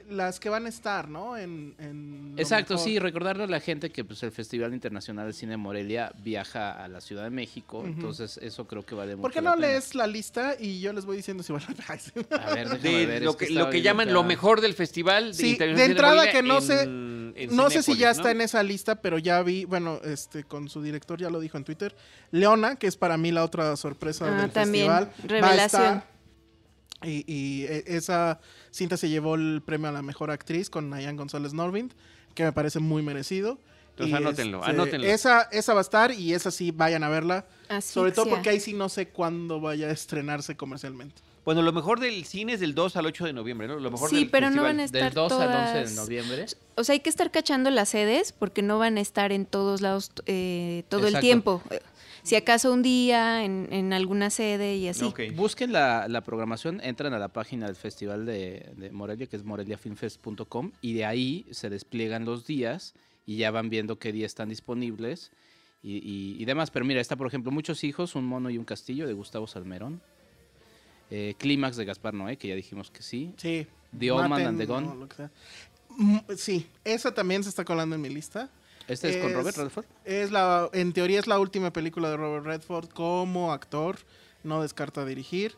las que van a estar, ¿no? En, Exacto, sí, recordarle a la gente que pues el Festival Internacional de Cine Morelia viaja a la Ciudad de México, entonces eso creo que vale mucho. ¿Por qué no lees la lista y yo les voy diciendo si van a A ver, ver lo que, lo que llaman lo mejor del festival sí, de, entrada que no sé no sé si ya está en esa lista, pero ya vi, bueno, este con su director ya lo dijo en Twitter, Leona, que es para mí la otra sorpresa ah, del también. festival, revelación. Y, e, esa cinta se llevó el premio a la mejor actriz con Nayan González Norvind, que me parece muy merecido. Entonces anótenlo, este, anótenlo. Esa, esa va a estar y esa sí vayan a verla. Sobre todo porque ahí sí no sé cuándo vaya a estrenarse comercialmente. Bueno, lo mejor del cine es del 2 al 8 de noviembre, ¿no? Lo mejor sí, pero no van a estar Del 2 todas... al 11 de noviembre. O sea, hay que estar cachando las sedes porque no van a estar en todos lados eh, todo el tiempo. Si acaso un día en, en alguna sede y así. Busquen la, la, programación, entran a la página del Festival de, de Morelia, que es moreliafilmfest.com, y de ahí se despliegan los días y ya van viendo qué días están disponibles y, y, y demás. Pero mira, está por ejemplo Muchos hijos, Un mono y un castillo de Gustavo Salmerón. Eh, Clímax de Gaspar Noé, que ya dijimos que sí. Sí. The Old Man and the Gun. Mm, sí, esa también se está colando en mi lista. ¿Este es, con Robert Redford? Es la, en teoría es la última película de Robert Redford como actor. No descarta dirigir.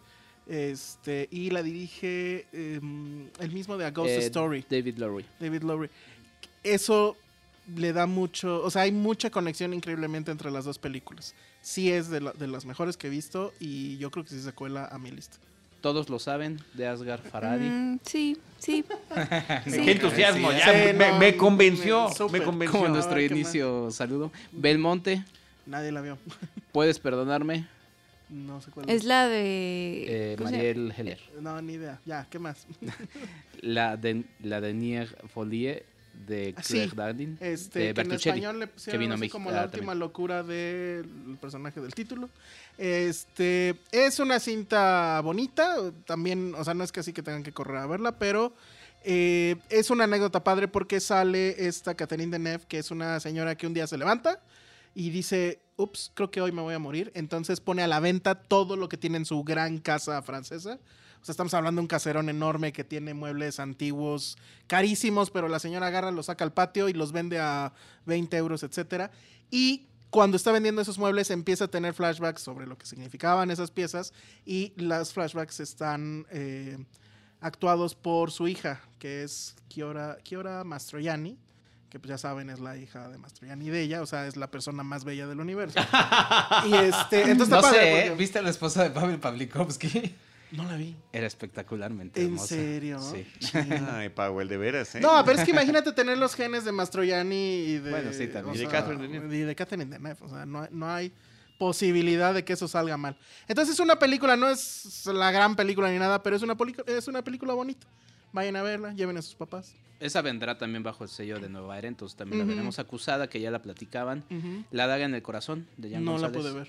Este, y la dirige eh, el mismo de A Ghost eh, Story. David Lowry. David Lowry. Eso le da mucho, o sea, hay mucha conexión increíblemente entre las dos películas. Sí es de, la, de las mejores que he visto y yo creo que sí se cuela a mi lista. Todos lo saben, de Asgar Faradi. Mm, sí, sí. sí. Qué entusiasmo, ya sí, me, no, me, convenció. Me, me, convenció. Como nuestro inicio saludo. Belmonte. Nadie la vio. ¿Puedes perdonarme? No sé cuál es. Es la de. Eh, Mariel Heller. No, ni idea. Ya, ¿qué más? la de, la de Nier Folie de Ah, Claire sí, Dardin. Este, de que en español le pusieron que vino así a como México. la Ah, última también. locura del personaje del título. Este, es una cinta bonita, también, o sea, no es que así que tengan que correr a verla, pero eh, es una anécdota padre porque sale esta Catherine Deneuve, que es una señora que un día se levanta y dice, ups, creo que hoy me voy a morir. Entonces pone a la venta todo lo que tiene en su gran casa francesa. O sea, estamos hablando de un caserón enorme que tiene muebles antiguos carísimos, pero la señora agarra, los saca al patio y los vende a 20 euros, etcétera. Y cuando está vendiendo esos muebles empieza a tener flashbacks sobre lo que significaban esas piezas y las flashbacks están eh, actuados por su hija, que es Kiora, Kiora Mastroianni, que pues ya saben es la hija de Mastroianni de ella, o sea, es la persona más bella del universo. y este, entonces no padre sé, ¿eh? porque- ¿viste a la esposa de Pavel Pavlikovsky? No la vi. Era espectacularmente ¿En hermosa. serio? Sí. Ay, Powell, de veras, ¿eh? No, pero es que imagínate tener los genes de Mastroianni y de. Bueno, sí, también. Y de sea, y de Catherine Deneuve, O sea, no, no hay posibilidad de que eso salga mal. Entonces, es una película, no es la gran película ni nada, pero es una, es una película bonita. Vayan a verla, lleven a sus papás. Esa vendrá también bajo el sello de Nueva Era, entonces también la veremos acusada, que ya la platicaban. La daga en el corazón, de Jan No la pude ver.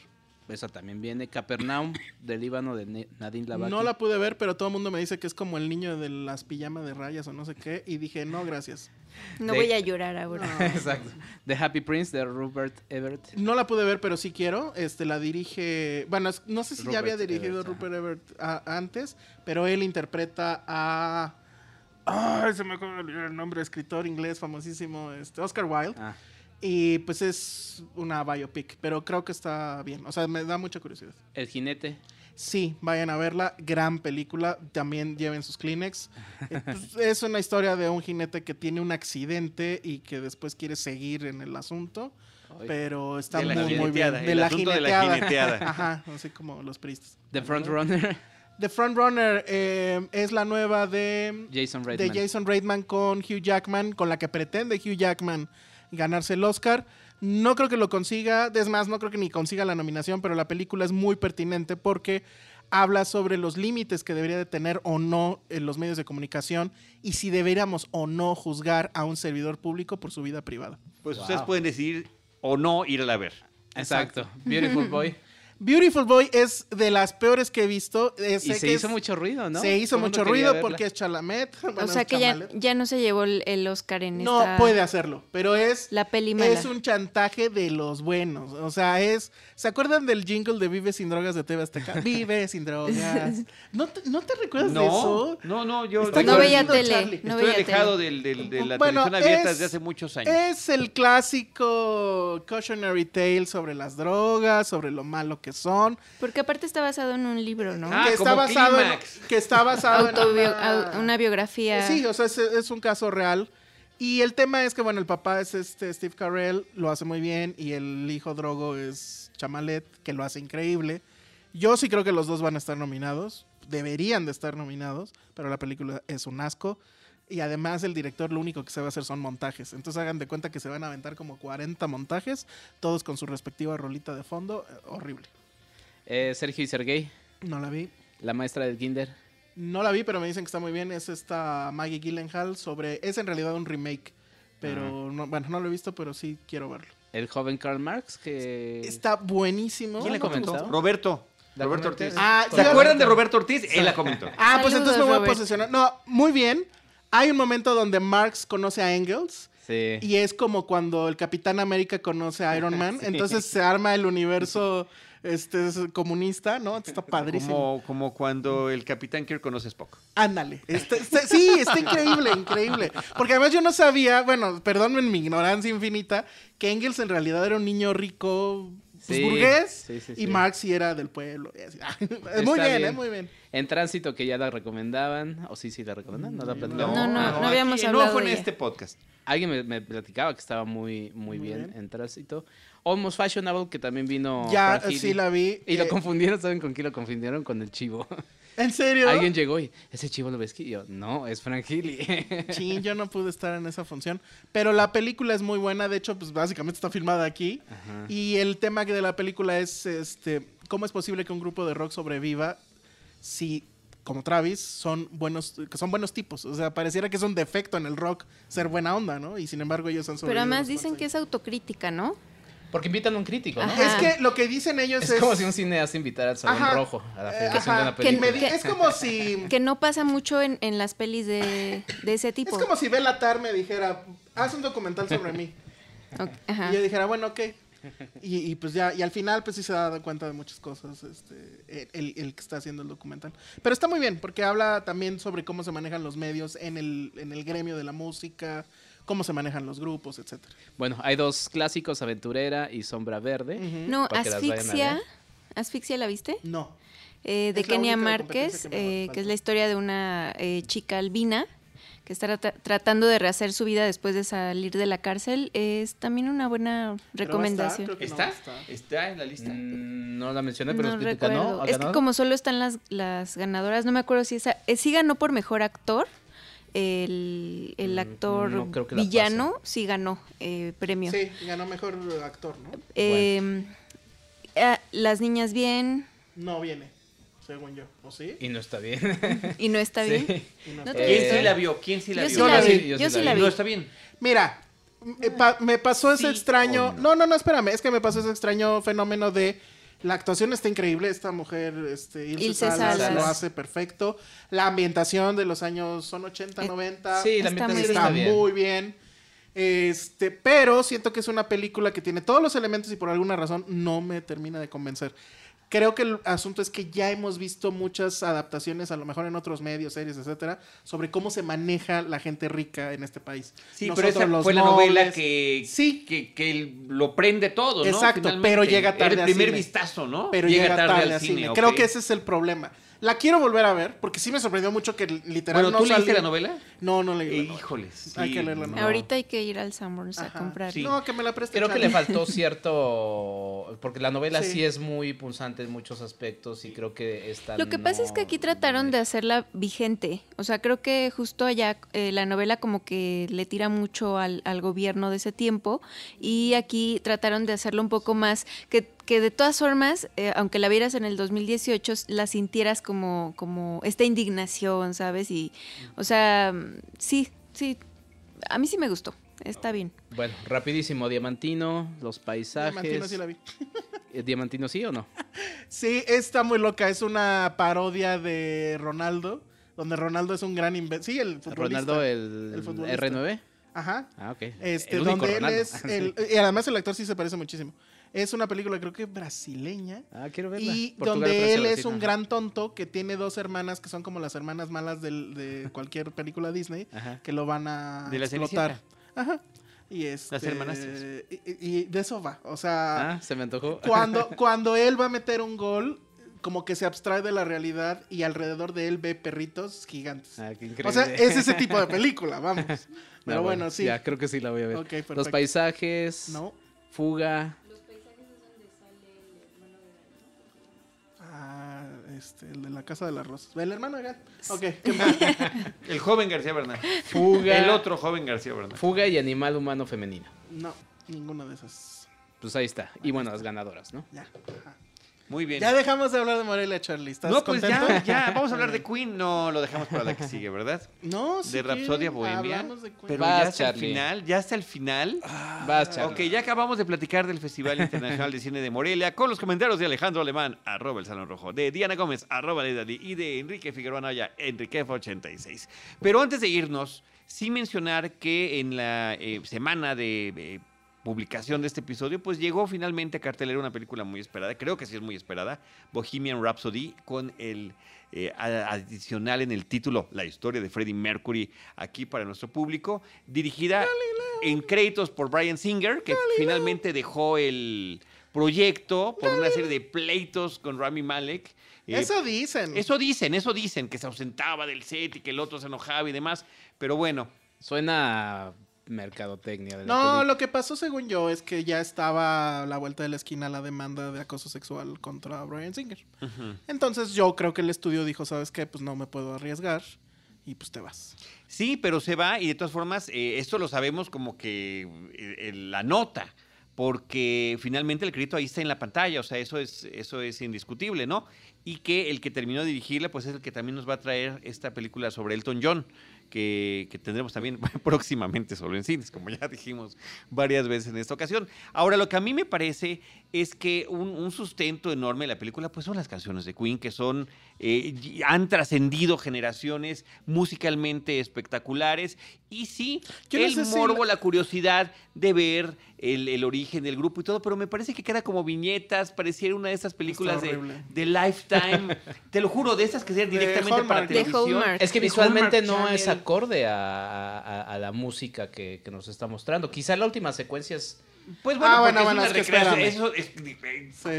Esa también viene. Capernaum, del Líbano, de Ne- Nadine Lavaki. No la pude ver, pero todo el mundo me dice que es como el niño de las pijamas de rayas o no sé qué. Y dije, no, gracias. No De- voy a llorar ahora. Exacto. The Happy Prince, de Rupert Everett. No la pude ver, pero sí quiero. Este la dirige. Bueno, es- no sé si ya había dirigido Everett, Rupert Everett a- antes, pero él interpreta a. Ay, se me acaba de olvidar el nombre, escritor inglés famosísimo, este, Oscar Wilde. Ah, Y pues es una biopic, pero creo que está bien. O sea, me da mucha curiosidad. El Jinete. Sí, vayan a verla. Gran película. También lleven sus Kleenex. Eh, pues, es una historia de un jinete que tiene un accidente y que después quiere seguir en el asunto. Ay. Pero está De la muy, muy bien. jineteada, el asunto de la jineteada. Ajá, así como los pristas. The Frontrunner, The Frontrunner eh, es la nueva de, Jason de Reitman. Jason Reitman con Hugh Jackman, con la que pretende Hugh Jackman ganarse el Oscar. No creo que lo consiga, es más, no creo que ni consiga la nominación, pero la película es muy pertinente porque habla sobre los límites que debería de tener o no en los medios de comunicación y si deberíamos o no juzgar a un servidor público por su vida privada. Pues Wow. ustedes pueden decidir o no ir a la ver. Exacto. Beautiful Boy. Beautiful Boy es de las peores que he visto. Eh, y sé se que hizo es- mucho ruido, ¿no? Se hizo mucho ruido verla. porque es Chalamet. o sea que ya, no se llevó el, el Oscar en No esta... puede hacerlo, pero es La peli mala. es un chantaje de los buenos. O sea, es. ¿Se acuerdan del jingle de Vive sin drogas de TV Azteca? Vive sin drogas. ¿No te, ¿no te recuerdas de eso? no, no, yo Está No veía tele. No estoy veía alejado tele. del, del- de la Bueno, televisión abierta es- desde hace muchos años. Es el clásico cautionary tale sobre las drogas, sobre lo malo que son. Porque aparte está basado en un libro, ¿no? Ah, que, está como basado en, que está basado en Autobio- una- biografía. Sí, o sea, es, es un caso real. Y el tema es que, bueno, el papá es este Steve Carell, lo hace muy bien, y el hijo Drogo es Chamalet, que lo hace increíble. Yo sí creo que los dos van a estar nominados, deberían de estar nominados, pero la película es un asco. Y además el director lo único que se va a hacer son montajes. Entonces hagan de cuenta que se van a aventar como 40 montajes, todos con su respectiva rolita de fondo. Eh, horrible. Eh, Sergio y Sergey. No la vi. La maestra del Kinder. No la vi, pero me dicen que está muy bien. Es esta Maggie Gyllenhaal sobre... Es en realidad un remake. Pero, no, bueno, no lo he visto, pero sí quiero verlo. El joven Karl Marx, que... Está buenísimo. ¿Quién le comentó? Roberto. Roberto Ortiz. Ah, ¿Se acuerdan de Roberto Ortiz? Él la comentó. Ah, pues entonces me voy a posicionar. No, muy bien. Hay un momento donde Marx conoce a Engels. Sí. Y es como cuando el Capitán América conoce a Iron Man. Entonces se arma el universo este es comunista, ¿no? Está padrísimo. Como, como cuando el Capitán Kirk conoce a Spock. Ándale. Este, este, sí, está increíble, increíble. Porque además yo no sabía, bueno, perdónenme mi ignorancia infinita, que Engels en realidad era un niño rico pues, burgués y Marx sí era del pueblo. muy bien, ¿eh? muy bien. En tránsito que ya la recomendaban, o sí, sí la recomendaban, no la No, no, no, no, habíamos hablado. No fue en este podcast. Alguien me, platicaba que estaba muy, muy, bien, en tránsito. Almost Fashionable, que también vino. Ya, sí la vi. Y lo eh, confundieron, ¿saben con quién lo confundieron? Con el chivo. ¿En serio? Alguien llegó y, ¿ese chivo lo ves? Y yo, no, es Frank Healy. Sí, yo no pude estar en esa función. Pero la película es muy buena. De hecho, pues básicamente está filmada aquí. Y el tema de la película es, este, ¿cómo es posible que un grupo de rock sobreviva si como Travis, son buenos, que son buenos tipos. O sea, pareciera que es un defecto en el rock ser buena onda, ¿no? Y sin embargo ellos han sobrevivido. Pero además dicen que es autocrítica, ¿no? Porque invitan a un crítico, ¿no? Es que lo que dicen ellos es... Es como si un cineasta invitara al Salón Rojo a la filmación de una película. es como si... Que no pasa mucho en, en las pelis de, de, ese tipo. Es como si Bela Tar me dijera, haz un documental sobre mí. Y yo dijera, bueno, ok. Y, y, pues ya, y al final pues sí se da cuenta de muchas cosas este, el, el, que está haciendo el documental. Pero está muy bien, porque habla también sobre cómo se manejan los medios en el, en el gremio de la música, cómo se manejan los grupos, etcétera. Bueno, hay dos clásicos, Aventurera y Sombra Verde. No, Asfixia. ¿Asfixia la viste? No. Eh, de Kenia Márquez, que, es la historia de una eh, chica albina que está tratando de rehacer su vida después de salir de la cárcel, es también una buena recomendación. ¿Está? ¿Está? en la lista? Mm, no la mencioné, pero no ganó. Es que como solo están las, las ganadoras, no me acuerdo si esa... Eh, sí ganó por mejor actor, el, el mm, actor villano sí ganó eh, premio. Sí, ganó mejor actor, ¿no? Eh, eh, las niñas bien. No viene, según yo, ¿o sí? Y no está bien. y no está bien. ¿Quién sí la vio? ¿Quién sí la yo vio? Sí la vi. Yo, sí la vi. No está bien. Mira, me pasó ese extraño. No? no, no, espérame. Es que me pasó ese extraño fenómeno de la actuación está increíble, esta mujer, este, Ilse, Salas, lo hace perfecto. La ambientación de los años son 80, 90. Eh, sí, la ambientación está, muy bien. Este, pero siento que es una película que tiene todos los elementos y por alguna razón no me termina de convencer. Creo que el asunto es que ya hemos visto muchas adaptaciones, a lo mejor en otros medios, series, etcétera, sobre cómo se maneja la gente rica en este país. Sí, pero esa fue la novela que, sí. que, lo prende todo, ¿no? Exacto, pero llega tarde. el primer vistazo, ¿no? Pero llega, tarde, al cine. Creo que ese es el problema. La quiero volver a ver, porque sí me sorprendió mucho que literalmente bueno, ¿tú leíste la novela? No, no leí la Híjoles. Hay que leerla. No. Ahorita hay que ir al Sanborns a comprar. No, que me la preste. Creo que le faltó cierto... Porque la novela sí. es muy pulsante en muchos aspectos y creo que está... Lo que pasa es que aquí trataron de hacerla vigente. O sea, creo que justo allá eh, la novela como que le tira mucho al, al gobierno de ese tiempo y aquí trataron de hacerlo un poco más... que que de todas formas, eh, aunque la vieras en el 2018, la sintieras como, como esta indignación, ¿sabes? Y, o sea, sí, sí, a mí sí me gustó, está bien. Bueno, rapidísimo, Diamantino, los paisajes. Diamantino sí la vi. ¿Eh, ¿Diamantino sí o no? Sí, está muy loca, es una parodia de Ronaldo, donde Ronaldo es un gran imbécil. Sí, el futbolista. Ronaldo, el, el R9. Ajá. Ah, ok. Este, donde él es el, y además el actor sí se parece muchísimo. Es una película creo que brasileña. Ah, quiero verla. Y donde él es un gran tonto que tiene dos hermanas que son como las hermanas malas de cualquier película Disney que lo van a de la explotar. Ajá. Y este, Las hermanas. Y, de eso va. O sea. Ah, se me antojó. Cuando, cuando él va a meter un gol, como que se abstrae de la realidad y alrededor de él ve perritos gigantes. Ah, qué increíble. O sea, es ese tipo de película, vamos. Pero bueno, sí. Ya, creo que sí la voy a ver. Los paisajes. No. Fuga. Este, el de la Casa de las Rosas. El hermano de Gat. Ok, el joven García Bernal. Fuga. El otro joven García Bernal. Fuga y animal humano femenino. No, ninguna de esas. Pues ahí está. Y bueno, las ganadoras, ¿no? Ya. Muy bien. Ya dejamos de hablar de Morelia, Charlie. ¿Estás no, pues contento? ya, ya. Vamos a hablar de Queen. No, lo dejamos para la que sigue, ¿verdad? No, sí. De Rapsodia Bohemia. De pero ya hasta el final, ya hasta el final. Ah, Vas, Charlie. Ok, ya acabamos de platicar del Festival Internacional de Cine de Morelia con los comentarios de Alejandro Alemán, arroba el Salón Rojo, de Diana Gómez, arroba Dali, y de Enrique Figueroa Naya, Enriquef86. Pero antes de irnos, sí mencionar que en la eh, semana de eh, publicación de este episodio, pues llegó finalmente a cartelera una película muy esperada, creo que sí es muy esperada, Bohemian Rhapsody, con el eh, adicional en el título, la historia de Freddie Mercury, aquí para nuestro público, dirigida en créditos por Brian Singer, que finalmente dejó el proyecto por una serie de pleitos con Rami Malek. eso dicen. Eso dicen, eso dicen, que se ausentaba del set y que el otro se enojaba y demás, pero bueno. Suena mercadotecnia. De no, lo que pasó según yo es que ya estaba a la vuelta de la esquina la demanda de acoso sexual contra Brian Singer. Entonces yo creo que el estudio dijo, ¿sabes qué? Pues no me puedo arriesgar y pues te vas. Sí, pero se va y de todas formas, eh, esto lo sabemos como que eh, la nota porque finalmente el crédito ahí está en la pantalla, o sea, eso es, eso es indiscutible, ¿no? Y que el que terminó de dirigirla, pues es el que también nos va a traer esta película sobre Elton John, que, tendremos también próximamente solo en cines, como ya dijimos varias veces en esta ocasión. Ahora, lo que a mí me parece es que un, sustento enorme de la película, pues son las canciones de Queen, que son, eh, han trascendido generaciones musicalmente espectaculares. Y sí, Yo el morbo, la... curiosidad de ver el, origen del grupo y todo, pero me parece que queda como viñetas, pareciera una de esas películas de, de, Lifetime, te lo juro, de esas que sean directamente para televisión. Es que visualmente no es acorde a, la música que, que, nos está mostrando. Quizá la última secuencia es pues bueno, ah, bueno, bueno, es, que eso es,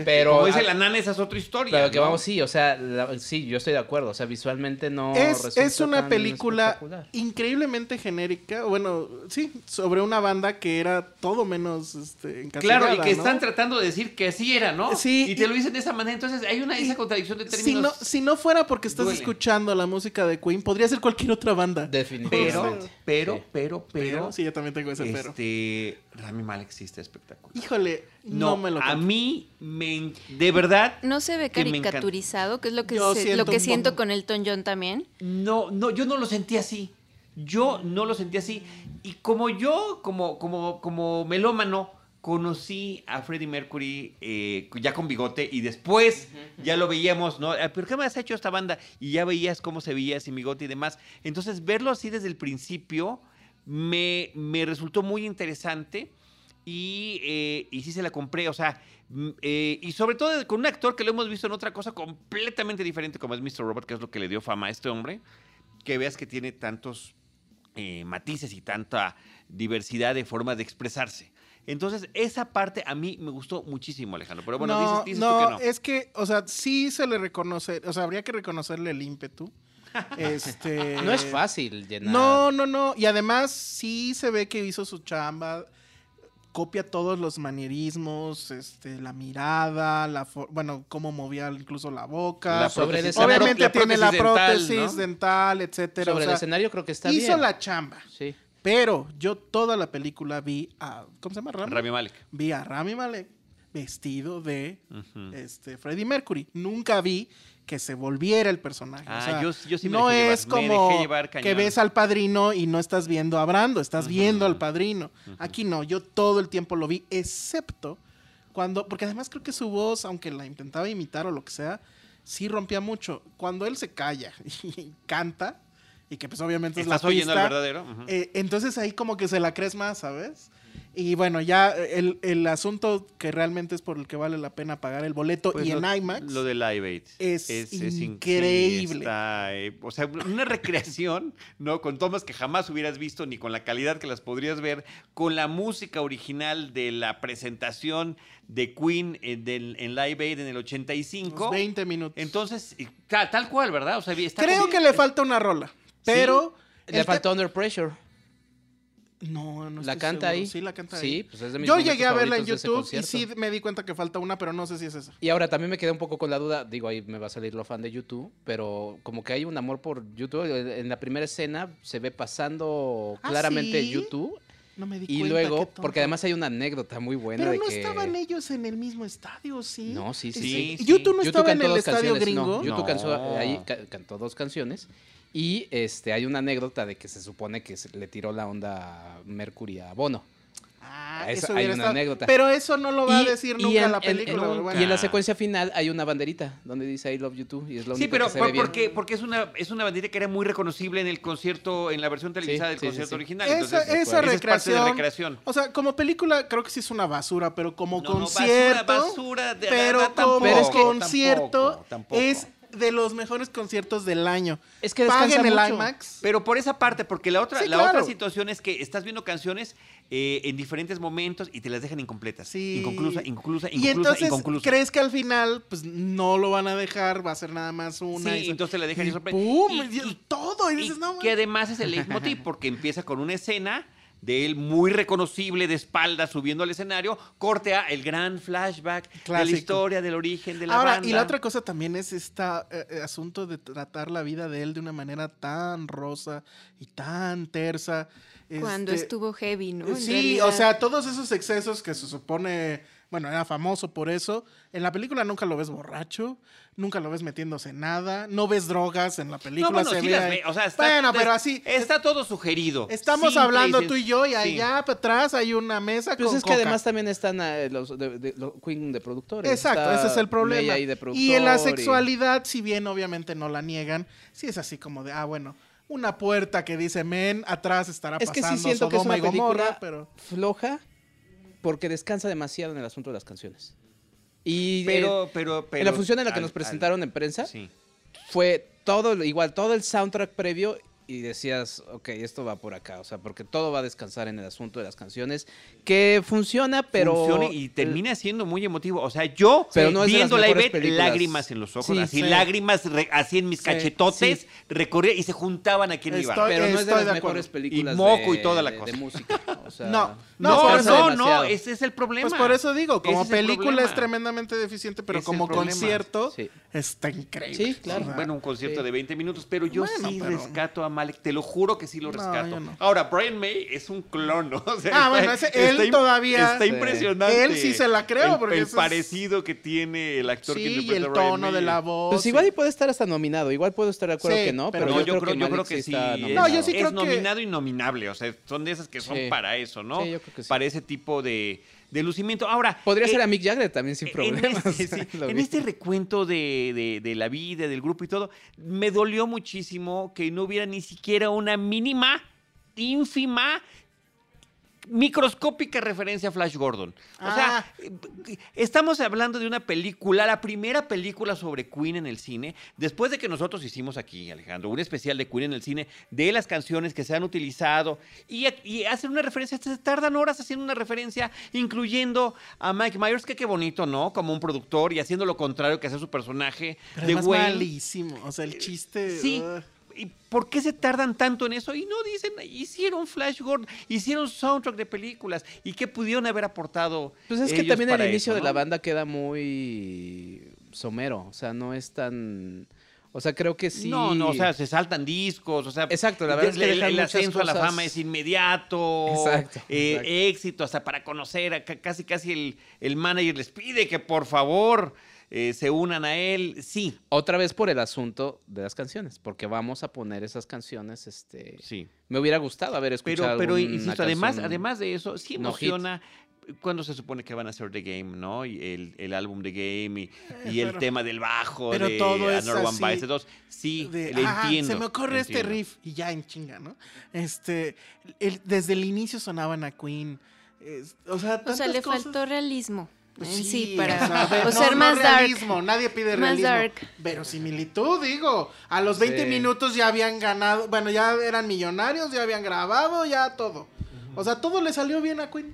pero como dice la nana, esa es otra historia. Pero que vamos, sí, o sea, sí, yo estoy de acuerdo. O sea, visualmente no. Es, es una película increíblemente genérica. Bueno, sí, sobre una banda que era todo menos este, Claro, y que están tratando de decir que así era, ¿no? Sí. Y te lo dicen de esa manera. Entonces hay una esa contradicción de términos. Si no, si no fuera porque estás escuchando la música de Queen, podría ser cualquier otra banda. Definitivamente. Pero, pero, pero, pero. sí, yo también tengo ese pero. Este. Rami Mal existe espectacular. Híjole, no, me lo A mí, me, de verdad. ¿No se ve caricaturizado? Que es lo que, lo que siento con Elton John también. No, no, yo no lo sentí así. Yo no lo sentí así. Y como yo, como, como, como melómano, conocí a Freddie Mercury eh, ya con bigote y después ya lo veíamos, ¿no? Ah, ¿Pero qué me has hecho esta banda? Y ya veías cómo se veía sin bigote y demás. Entonces, verlo así desde el principio me, me resultó muy interesante y, eh, y sí se la compré, o sea, mm, eh, y sobre todo con un actor que lo hemos visto en otra cosa completamente diferente como es Mr. Robot, que es lo que le dio fama a este hombre, que veas que tiene tantos eh, matices y tanta diversidad de formas de expresarse. Entonces, esa parte a mí me gustó muchísimo, Alejandro. Pero bueno, no, dices, no, que no. Es que, o sea, sí se le reconoce, o sea, habría que reconocerle el ímpetu. Este... No es fácil llenar. No, no, no. Y además sí se ve que hizo su chamba copia todos los manierismos, este, la mirada, la bueno, cómo movía incluso la boca. La sobre Obviamente tiene la prótesis dental, etcétera. Sobre el escenario creo que está hizo bien. Hizo la chamba. Sí. Pero yo toda la película vi a ¿cómo se llama? Rami, Rami Malek. Vi a Rami Malek vestido de este Freddie Mercury. Nunca vi que se volviera el personaje. Ah, yo, sí me no es como que ves al padrino y no estás viendo a Brando, estás viendo al padrino. Aquí no, yo todo el tiempo lo vi, excepto cuando, porque además creo que su voz, aunque la intentaba imitar o lo que sea, sí rompía mucho. Cuando él se calla y canta, y que pues obviamente es la pista, oyendo verdadero? Eh, entonces ahí como que se la crees más, ¿sabes? Y bueno, ya el, asunto que realmente es por el que vale la pena pagar el boleto pues y en IMAX. Lo de Live Aid. Es, increíble. Eh, o sea, una recreación, ¿no? Con tomas que jamás hubieras visto ni con la calidad que las podrías ver, con la música original de la presentación de Queen en, en Live Aid en el 85. 20 minutos. Entonces, tal, cual, ¿verdad? O sea, Creo que le falta una rola, pero... Le falta Under Pressure. No, no ¿La canta ahí? Sí, la canta ahí. Pues es de mis Yo llegué a verla en YouTube y sí me di cuenta que falta una, pero no sé si es esa. Y ahora también me quedé un poco con la duda, digo, ahí me va a salir lo fan de YouTube, pero como que hay un amor por YouTube. En la primera escena se ve pasando ah, claramente YouTube No me di y luego, porque además hay una anécdota muy buena Pero de no que... estaban ellos en el mismo estadio, ¿sí? No, sí, sí. sí, sí. YouTube no estaba en el estadio gringo. No, YouTube Cantó, ahí cantó dos canciones. Y este hay una anécdota de que se supone que se le tiró la onda Mercury a Bono. Ah, eso, hay una anécdota. Pero eso no lo va a decir nunca en, la película. Y en la secuencia final hay una banderita donde dice I love you too. Y es lo sí, pero que se porque, porque es una, es una banderita que era muy reconocible en el concierto, en la versión televisada del concierto original. Esa, esa, recreación, O sea, como película creo que sí es una basura, pero como concierto. No, basura, basura de, pero como concierto es de los mejores conciertos del año. Es que Paguen el IMAX. Pero por esa parte, porque la otra, la otra situación es que estás viendo canciones eh, en diferentes momentos y te las dejan incompletas. Sí. Inconclusa, inconclusa, inconclusa, y entonces, ¿crees que al final pues no lo van a dejar? Va a ser nada más una. Sí, entonces la dejan y, y, y, todo. Y, dices, no, que además es el leitmotiv, porque empieza con una escena de él muy reconocible de espalda subiendo al escenario, corte a el gran flashback de la historia, del origen de la Ahora, Y la otra cosa también es este asunto de tratar la vida de él de una manera tan rosa y tan tersa. Cuando este, estuvo heavy, ¿no? sí, o sea, todos esos excesos que se supone bueno, era famoso por eso. En la película nunca lo ves borracho, nunca lo ves metiéndose en nada, no ves drogas en la película. No, bueno, o sea, está, bueno, pero así. Está todo sugerido. Estamos hablando tú y yo y allá atrás hay una mesa pues es que además también están eh, los, de, Queen de productores. Exacto, ese es el problema. y en la sexualidad, si bien obviamente no la niegan, sí es así como de, ah, bueno una puerta que dice men, atrás estará pasando. Es que sí siento que es una película pero... floja, porque descansa demasiado en el asunto de las canciones. Y pero, pero, pero, en la función en la que nos presentaron en prensa, fue todo, igual, todo el soundtrack previo y decías, ok, esto va por acá, o sea, porque todo va a descansar en el asunto de las canciones, que funciona, pero... Funciona y termina siendo muy emotivo, o sea, yo pero no viendo la lágrimas en los ojos, así, lágrimas así en mis cachetotes, recorría y se juntaban aquí en mi. Pero no es de las mejores películas y moco y toda la cosa. de música, o sea, no, no, no, no, ese es el problema. Pues por eso digo, como película es tremendamente deficiente, pero como concierto está increíble. Sí, claro. Bueno, un concierto de 20 minutos, pero yo sí rescato a Malek, te lo juro que sí lo rescato. Ahora, Brian May es un clon, ¿no? ah, bueno, él todavía. Está impresionante. Él sí se la creo. El, porque el parecido que tiene el actor que interpreta y el tono de la voz. Pues igual y puede estar hasta nominado. Igual puedo estar de acuerdo que no, pero, yo, creo, yo creo que sí. no, yo sí creo es nominado y nominable. O sea, son de esas que son para eso, ¿no? Sí, yo creo que sí. Para ese tipo de de lucimiento. Ahora. Podría ser a Mick Jagger también sin problemas. Este, en este, recuento de, de, la vida, del grupo y todo, me dolió muchísimo que no hubiera ni siquiera una mínima, ínfima microscópica referencia a Flash Gordon. O sea, ah. estamos hablando de una película, la primera película sobre Queen en el cine, después de que nosotros hicimos aquí, Alejandro, un especial de Queen en el cine, de las canciones que se han utilizado y, y hacen una referencia, se tardan horas haciendo una referencia, incluyendo a Mike Myers, que qué bonito, ¿no? Como un productor y haciendo lo contrario que hace su personaje de malísimo, o sea, el chiste... Sí. ¿Y por qué se tardan tanto en eso? Y no dicen, hicieron Flash Gordon, hicieron soundtrack de películas. ¿Y qué pudieron haber aportado? Pues es que también el inicio de la banda queda muy somero. O sea, no es tan. O sea, creo que sí. No, no, o sea, se saltan discos, o sea. Exacto, la verdad es que el, ascenso a la fama es inmediato. Exacto, eh, Éxito, hasta para conocer, casi casi el, el manager les pide que por favor eh, se unan a él, sí. Otra vez por el asunto de las canciones, porque vamos a poner esas canciones, este... Sí. Me hubiera gustado haber escuchado Pero, pero insisto, además, además de eso, sí emociona... cuando se supone que van a hacer The Game, ¿no? Y el, el álbum The Game y, el tema del bajo pero de todo es así, Sí, le entiendo. Se me ocurre este riff y ya en chinga, ¿no? Este, desde el inicio sonaban a Queen. o sea, o sea, le faltó realismo. Pues sí, para o, ser más realismo, nadie pide más realismo. Dark. similitud, digo, a los 20 minutos ya habían ganado, bueno, ya eran millonarios, ya habían grabado, ya todo. O sea, todo le salió bien a Queen.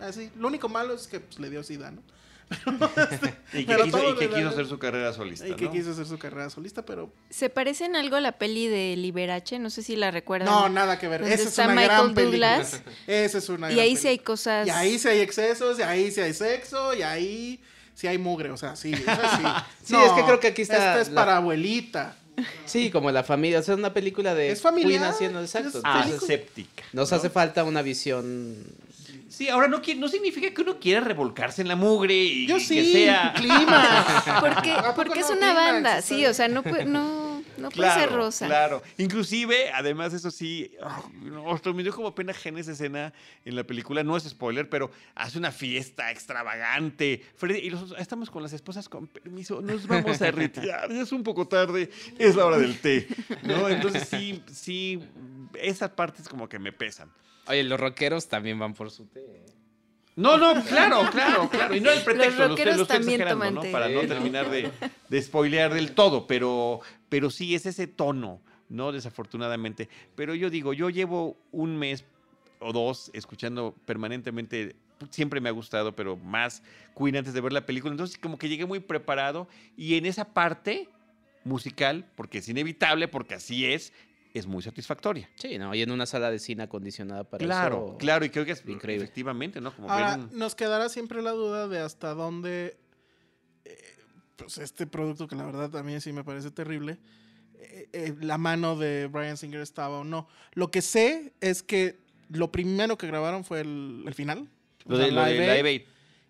Así, lo único malo es que pues, le dio sida, ¿no? y que, quiso, quiso, hacer su carrera solista. Y que quiso hacer su carrera solista, pero. ¿Se parecen algo a la peli de Liberace? No sé si la recuerdan. No, nada que ver. Esa es una gran Douglas. Esa es una Y ahí sí hay cosas. Y ahí sí hay excesos, y ahí sí hay sexo, y ahí sí hay mugre. O sea, sí. sí. sí, es que creo que aquí está. Esta es para abuelita. Sí, como la familia, o sea, es una película de es familiar, Queen haciendo exacto. aséptica. Nos hace falta una visión Sí, ahora no, no significa que uno quiera revolcarse en la mugre y Yo que sea clima. porque porque es una banda, sí, o sea, no no no puede ser rosa. Claro, inclusive, además eso sí, me dio como pena en esa escena en la película, no es spoiler, pero hace una fiesta extravagante. y estamos con las esposas con permiso, nos vamos a retirar, es un poco tarde, es la hora del té, ¿no? Entonces sí, sí, esas partes como que me pesan. Oye, los rockeros también van por su té. ¿eh? No, no, claro, claro, claro. Y no el pretexto, lo estoy, exagerando, ¿no? Para no terminar de, de spoilear del todo, pero, pero sí es ese tono, ¿no? Desafortunadamente. Pero yo digo, yo llevo un mes o dos escuchando permanentemente, siempre me ha gustado, pero más Queen antes de ver la película. Entonces, como que llegué muy preparado y en esa parte musical, porque es inevitable, porque así es, es muy satisfactoria. Sí, ¿no? Y en una sala de cine acondicionada para claro, eso. Claro, y creo que es increíble. Efectivamente, ¿no? Como Ahora, nos quedará siempre la duda de hasta dónde, eh, pues este producto que la verdad a mí sí me parece terrible, eh, eh, la mano de Brian Singer estaba o no. Lo que sé es que lo primero que grabaron fue el, final. Lo, de, Live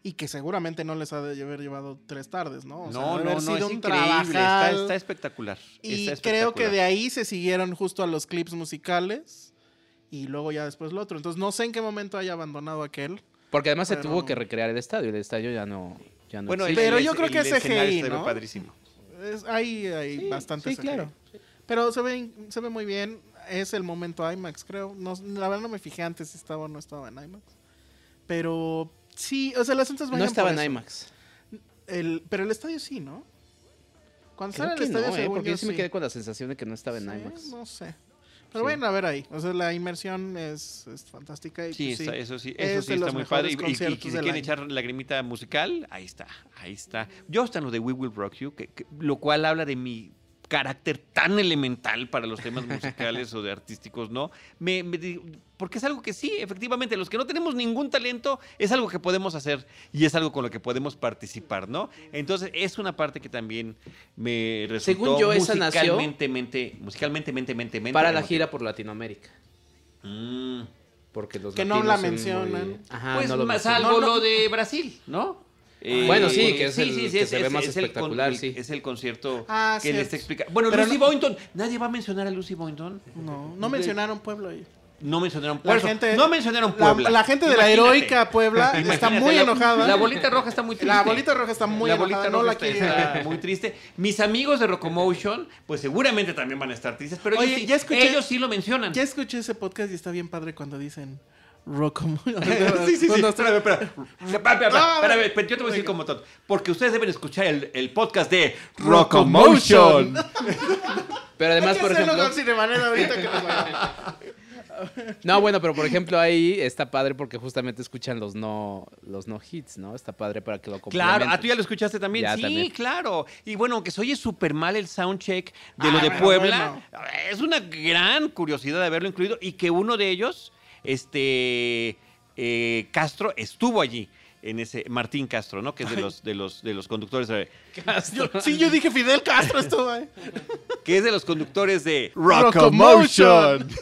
y que seguramente no les ha de haber llevado tres tardes, ¿no? O no, no, no, sido es un increíble, está, espectacular. Y creo que de ahí se siguieron justo a los clips musicales y luego ya después lo otro. Entonces no sé en qué momento haya abandonado aquel. Porque además se tuvo que recrear el estadio, el estadio ya no, ya no Bueno, pero yo creo que es CGI, ¿no? padrísimo. Es, hay hay bastante sí, claro. Pero se ve, se ve muy bien. Es el momento IMAX, creo. No, la verdad no me fijé antes si estaba o no estaba en IMAX. Pero Sí, o sea, las entradas No estaba en IMAX. El, pero el estadio sí, ¿no? Cuando sale el estadio, no, ¿eh? porque yo sí me quedé con la sensación de que no estaba en IMAX. No sé. Pero bueno, a ver ahí. O sea, la inmersión es, es fantástica. Y sí, pues eso sí, eso sí está muy padre. Y, y, si quieren echar la grimita musical, ahí está, ahí está. Yo hasta en lo de We Will Rock You, que, lo cual habla de mi carácter tan elemental para los temas musicales o de artísticos, ¿no? Me, porque es algo que sí, efectivamente, los que no tenemos ningún talento, es algo que podemos hacer y es algo con lo que podemos participar, ¿no? Entonces, es una parte que también me resultó Según yo, esa musicalmente, mente, musicalmente, mente, mente, mente, Para la gira por Latinoamérica. Mm. Porque los que no la mencionan. Ajá, pues no salvo lo de Brasil, ¿no? Eh, bueno, sí, que, es el, que se ve más espectacular, sí. Es el concierto ah, que les explica. Bueno, Lucy Boynton. ¿Nadie va a mencionar a Lucy Boynton? No, no mencionaron Pueblo ahí. No mencionaron Puebla. no mencionaron Puebla. La, gente de la heroica Puebla está muy enojada. La bolita roja está muy triste. La bolita roja está muy la enojada. no la está, muy triste. Mis amigos de Rocomotion, pues seguramente también van a estar tristes. Pero ellos, sí, ya escuché, ellos sí lo mencionan. Ya escuché ese podcast y está bien padre cuando dicen Rocomotion. sí, sí, sí. Espérame, espérame. Espérame, yo te voy a decir como todo. Porque ustedes deben escuchar el, el podcast de Rocomotion. Pero además, por ejemplo. No, bueno, pero por ejemplo ahí está padre porque justamente escuchan los no los no hits, ¿no? Está padre para que lo complementen. Claro, ¿a tú ya lo escuchaste también? sí, claro. Y bueno, aunque se oye súper mal el soundcheck de lo ah, de Puebla, es una gran curiosidad de haberlo incluido y que uno de ellos este eh, Castro estuvo allí en ese Martín Castro, ¿no? Que es de los de los de los conductores de sí, yo dije Fidel Castro estuvo ahí. Que es de los conductores de Rockomotion.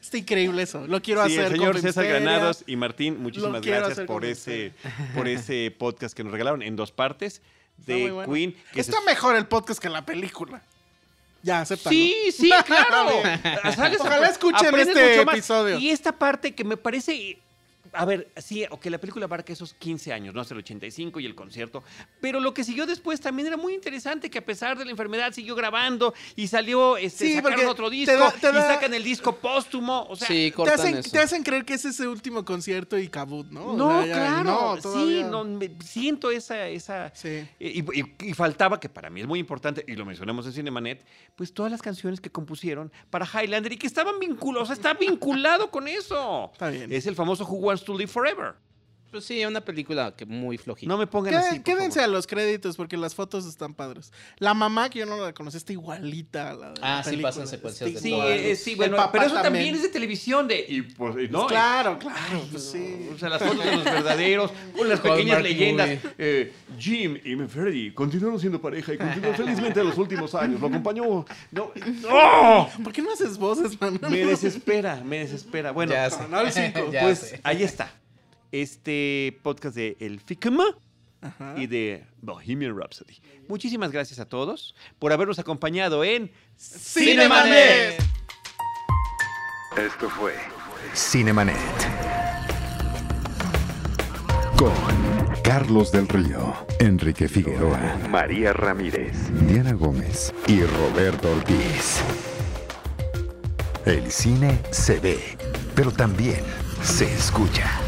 Está increíble eso. Lo quiero hacer. El señor César Granados y Martín, muchísimas gracias por ese, por ese podcast que nos regalaron en dos partes de Queen. Está mejor el podcast que la película. Ya, acepta. Sí, sí, claro. Ojalá escuchen este episodio. Y esta parte que me parece a ver, sí, ok, la película abarca esos 15 años, ¿no? Hasta el 85 y el concierto. Pero lo que siguió después también era muy interesante, que a pesar de la enfermedad siguió grabando y salió, este, sacaron otro disco y sacan el disco póstumo. O sea, sí, te, hacen, te hacen creer que es ese último concierto y cabut, ¿no? No, claro, sí, no, siento esa... esa y, y, faltaba, que para mí es muy importante, y lo mencionamos en Cinemanet, pues todas las canciones que compusieron para Highlander y que estaban vinculados, o sea, está vinculado con eso. Está bien. Es el famoso Who Wants to Live Forever. Pues sí, una película que muy flojita. No me pongan así. Quédense a los créditos porque las fotos están padres. La mamá, que yo no la conocí, está igualita a la de Ah, sí, pasan secuencias de Sí, eh, sí, bueno, pero eso también. es de televisión de y pues no. claro, claro, pues sí. O sea, las fotos de los verdaderos, con las pequeñas leyendas. Eh, Jim y Freddy continuaron siendo pareja y continuaron felizmente a los últimos años. Lo acompañó. No, ¡Oh! ¿Por qué no haces voces, man? Me desespera, me desespera. Bueno, ya sé. pues ahí está este podcast de El Ficma y de Bohemian Rhapsody. Muchísimas gracias a todos por habernos acompañado en Cinemanet. Esto fue Cinemanet. Con Carlos del Río, Enrique Figueroa, María Ramírez, Diana Gómez y Roberto Ortiz. El cine se ve, pero también se escucha.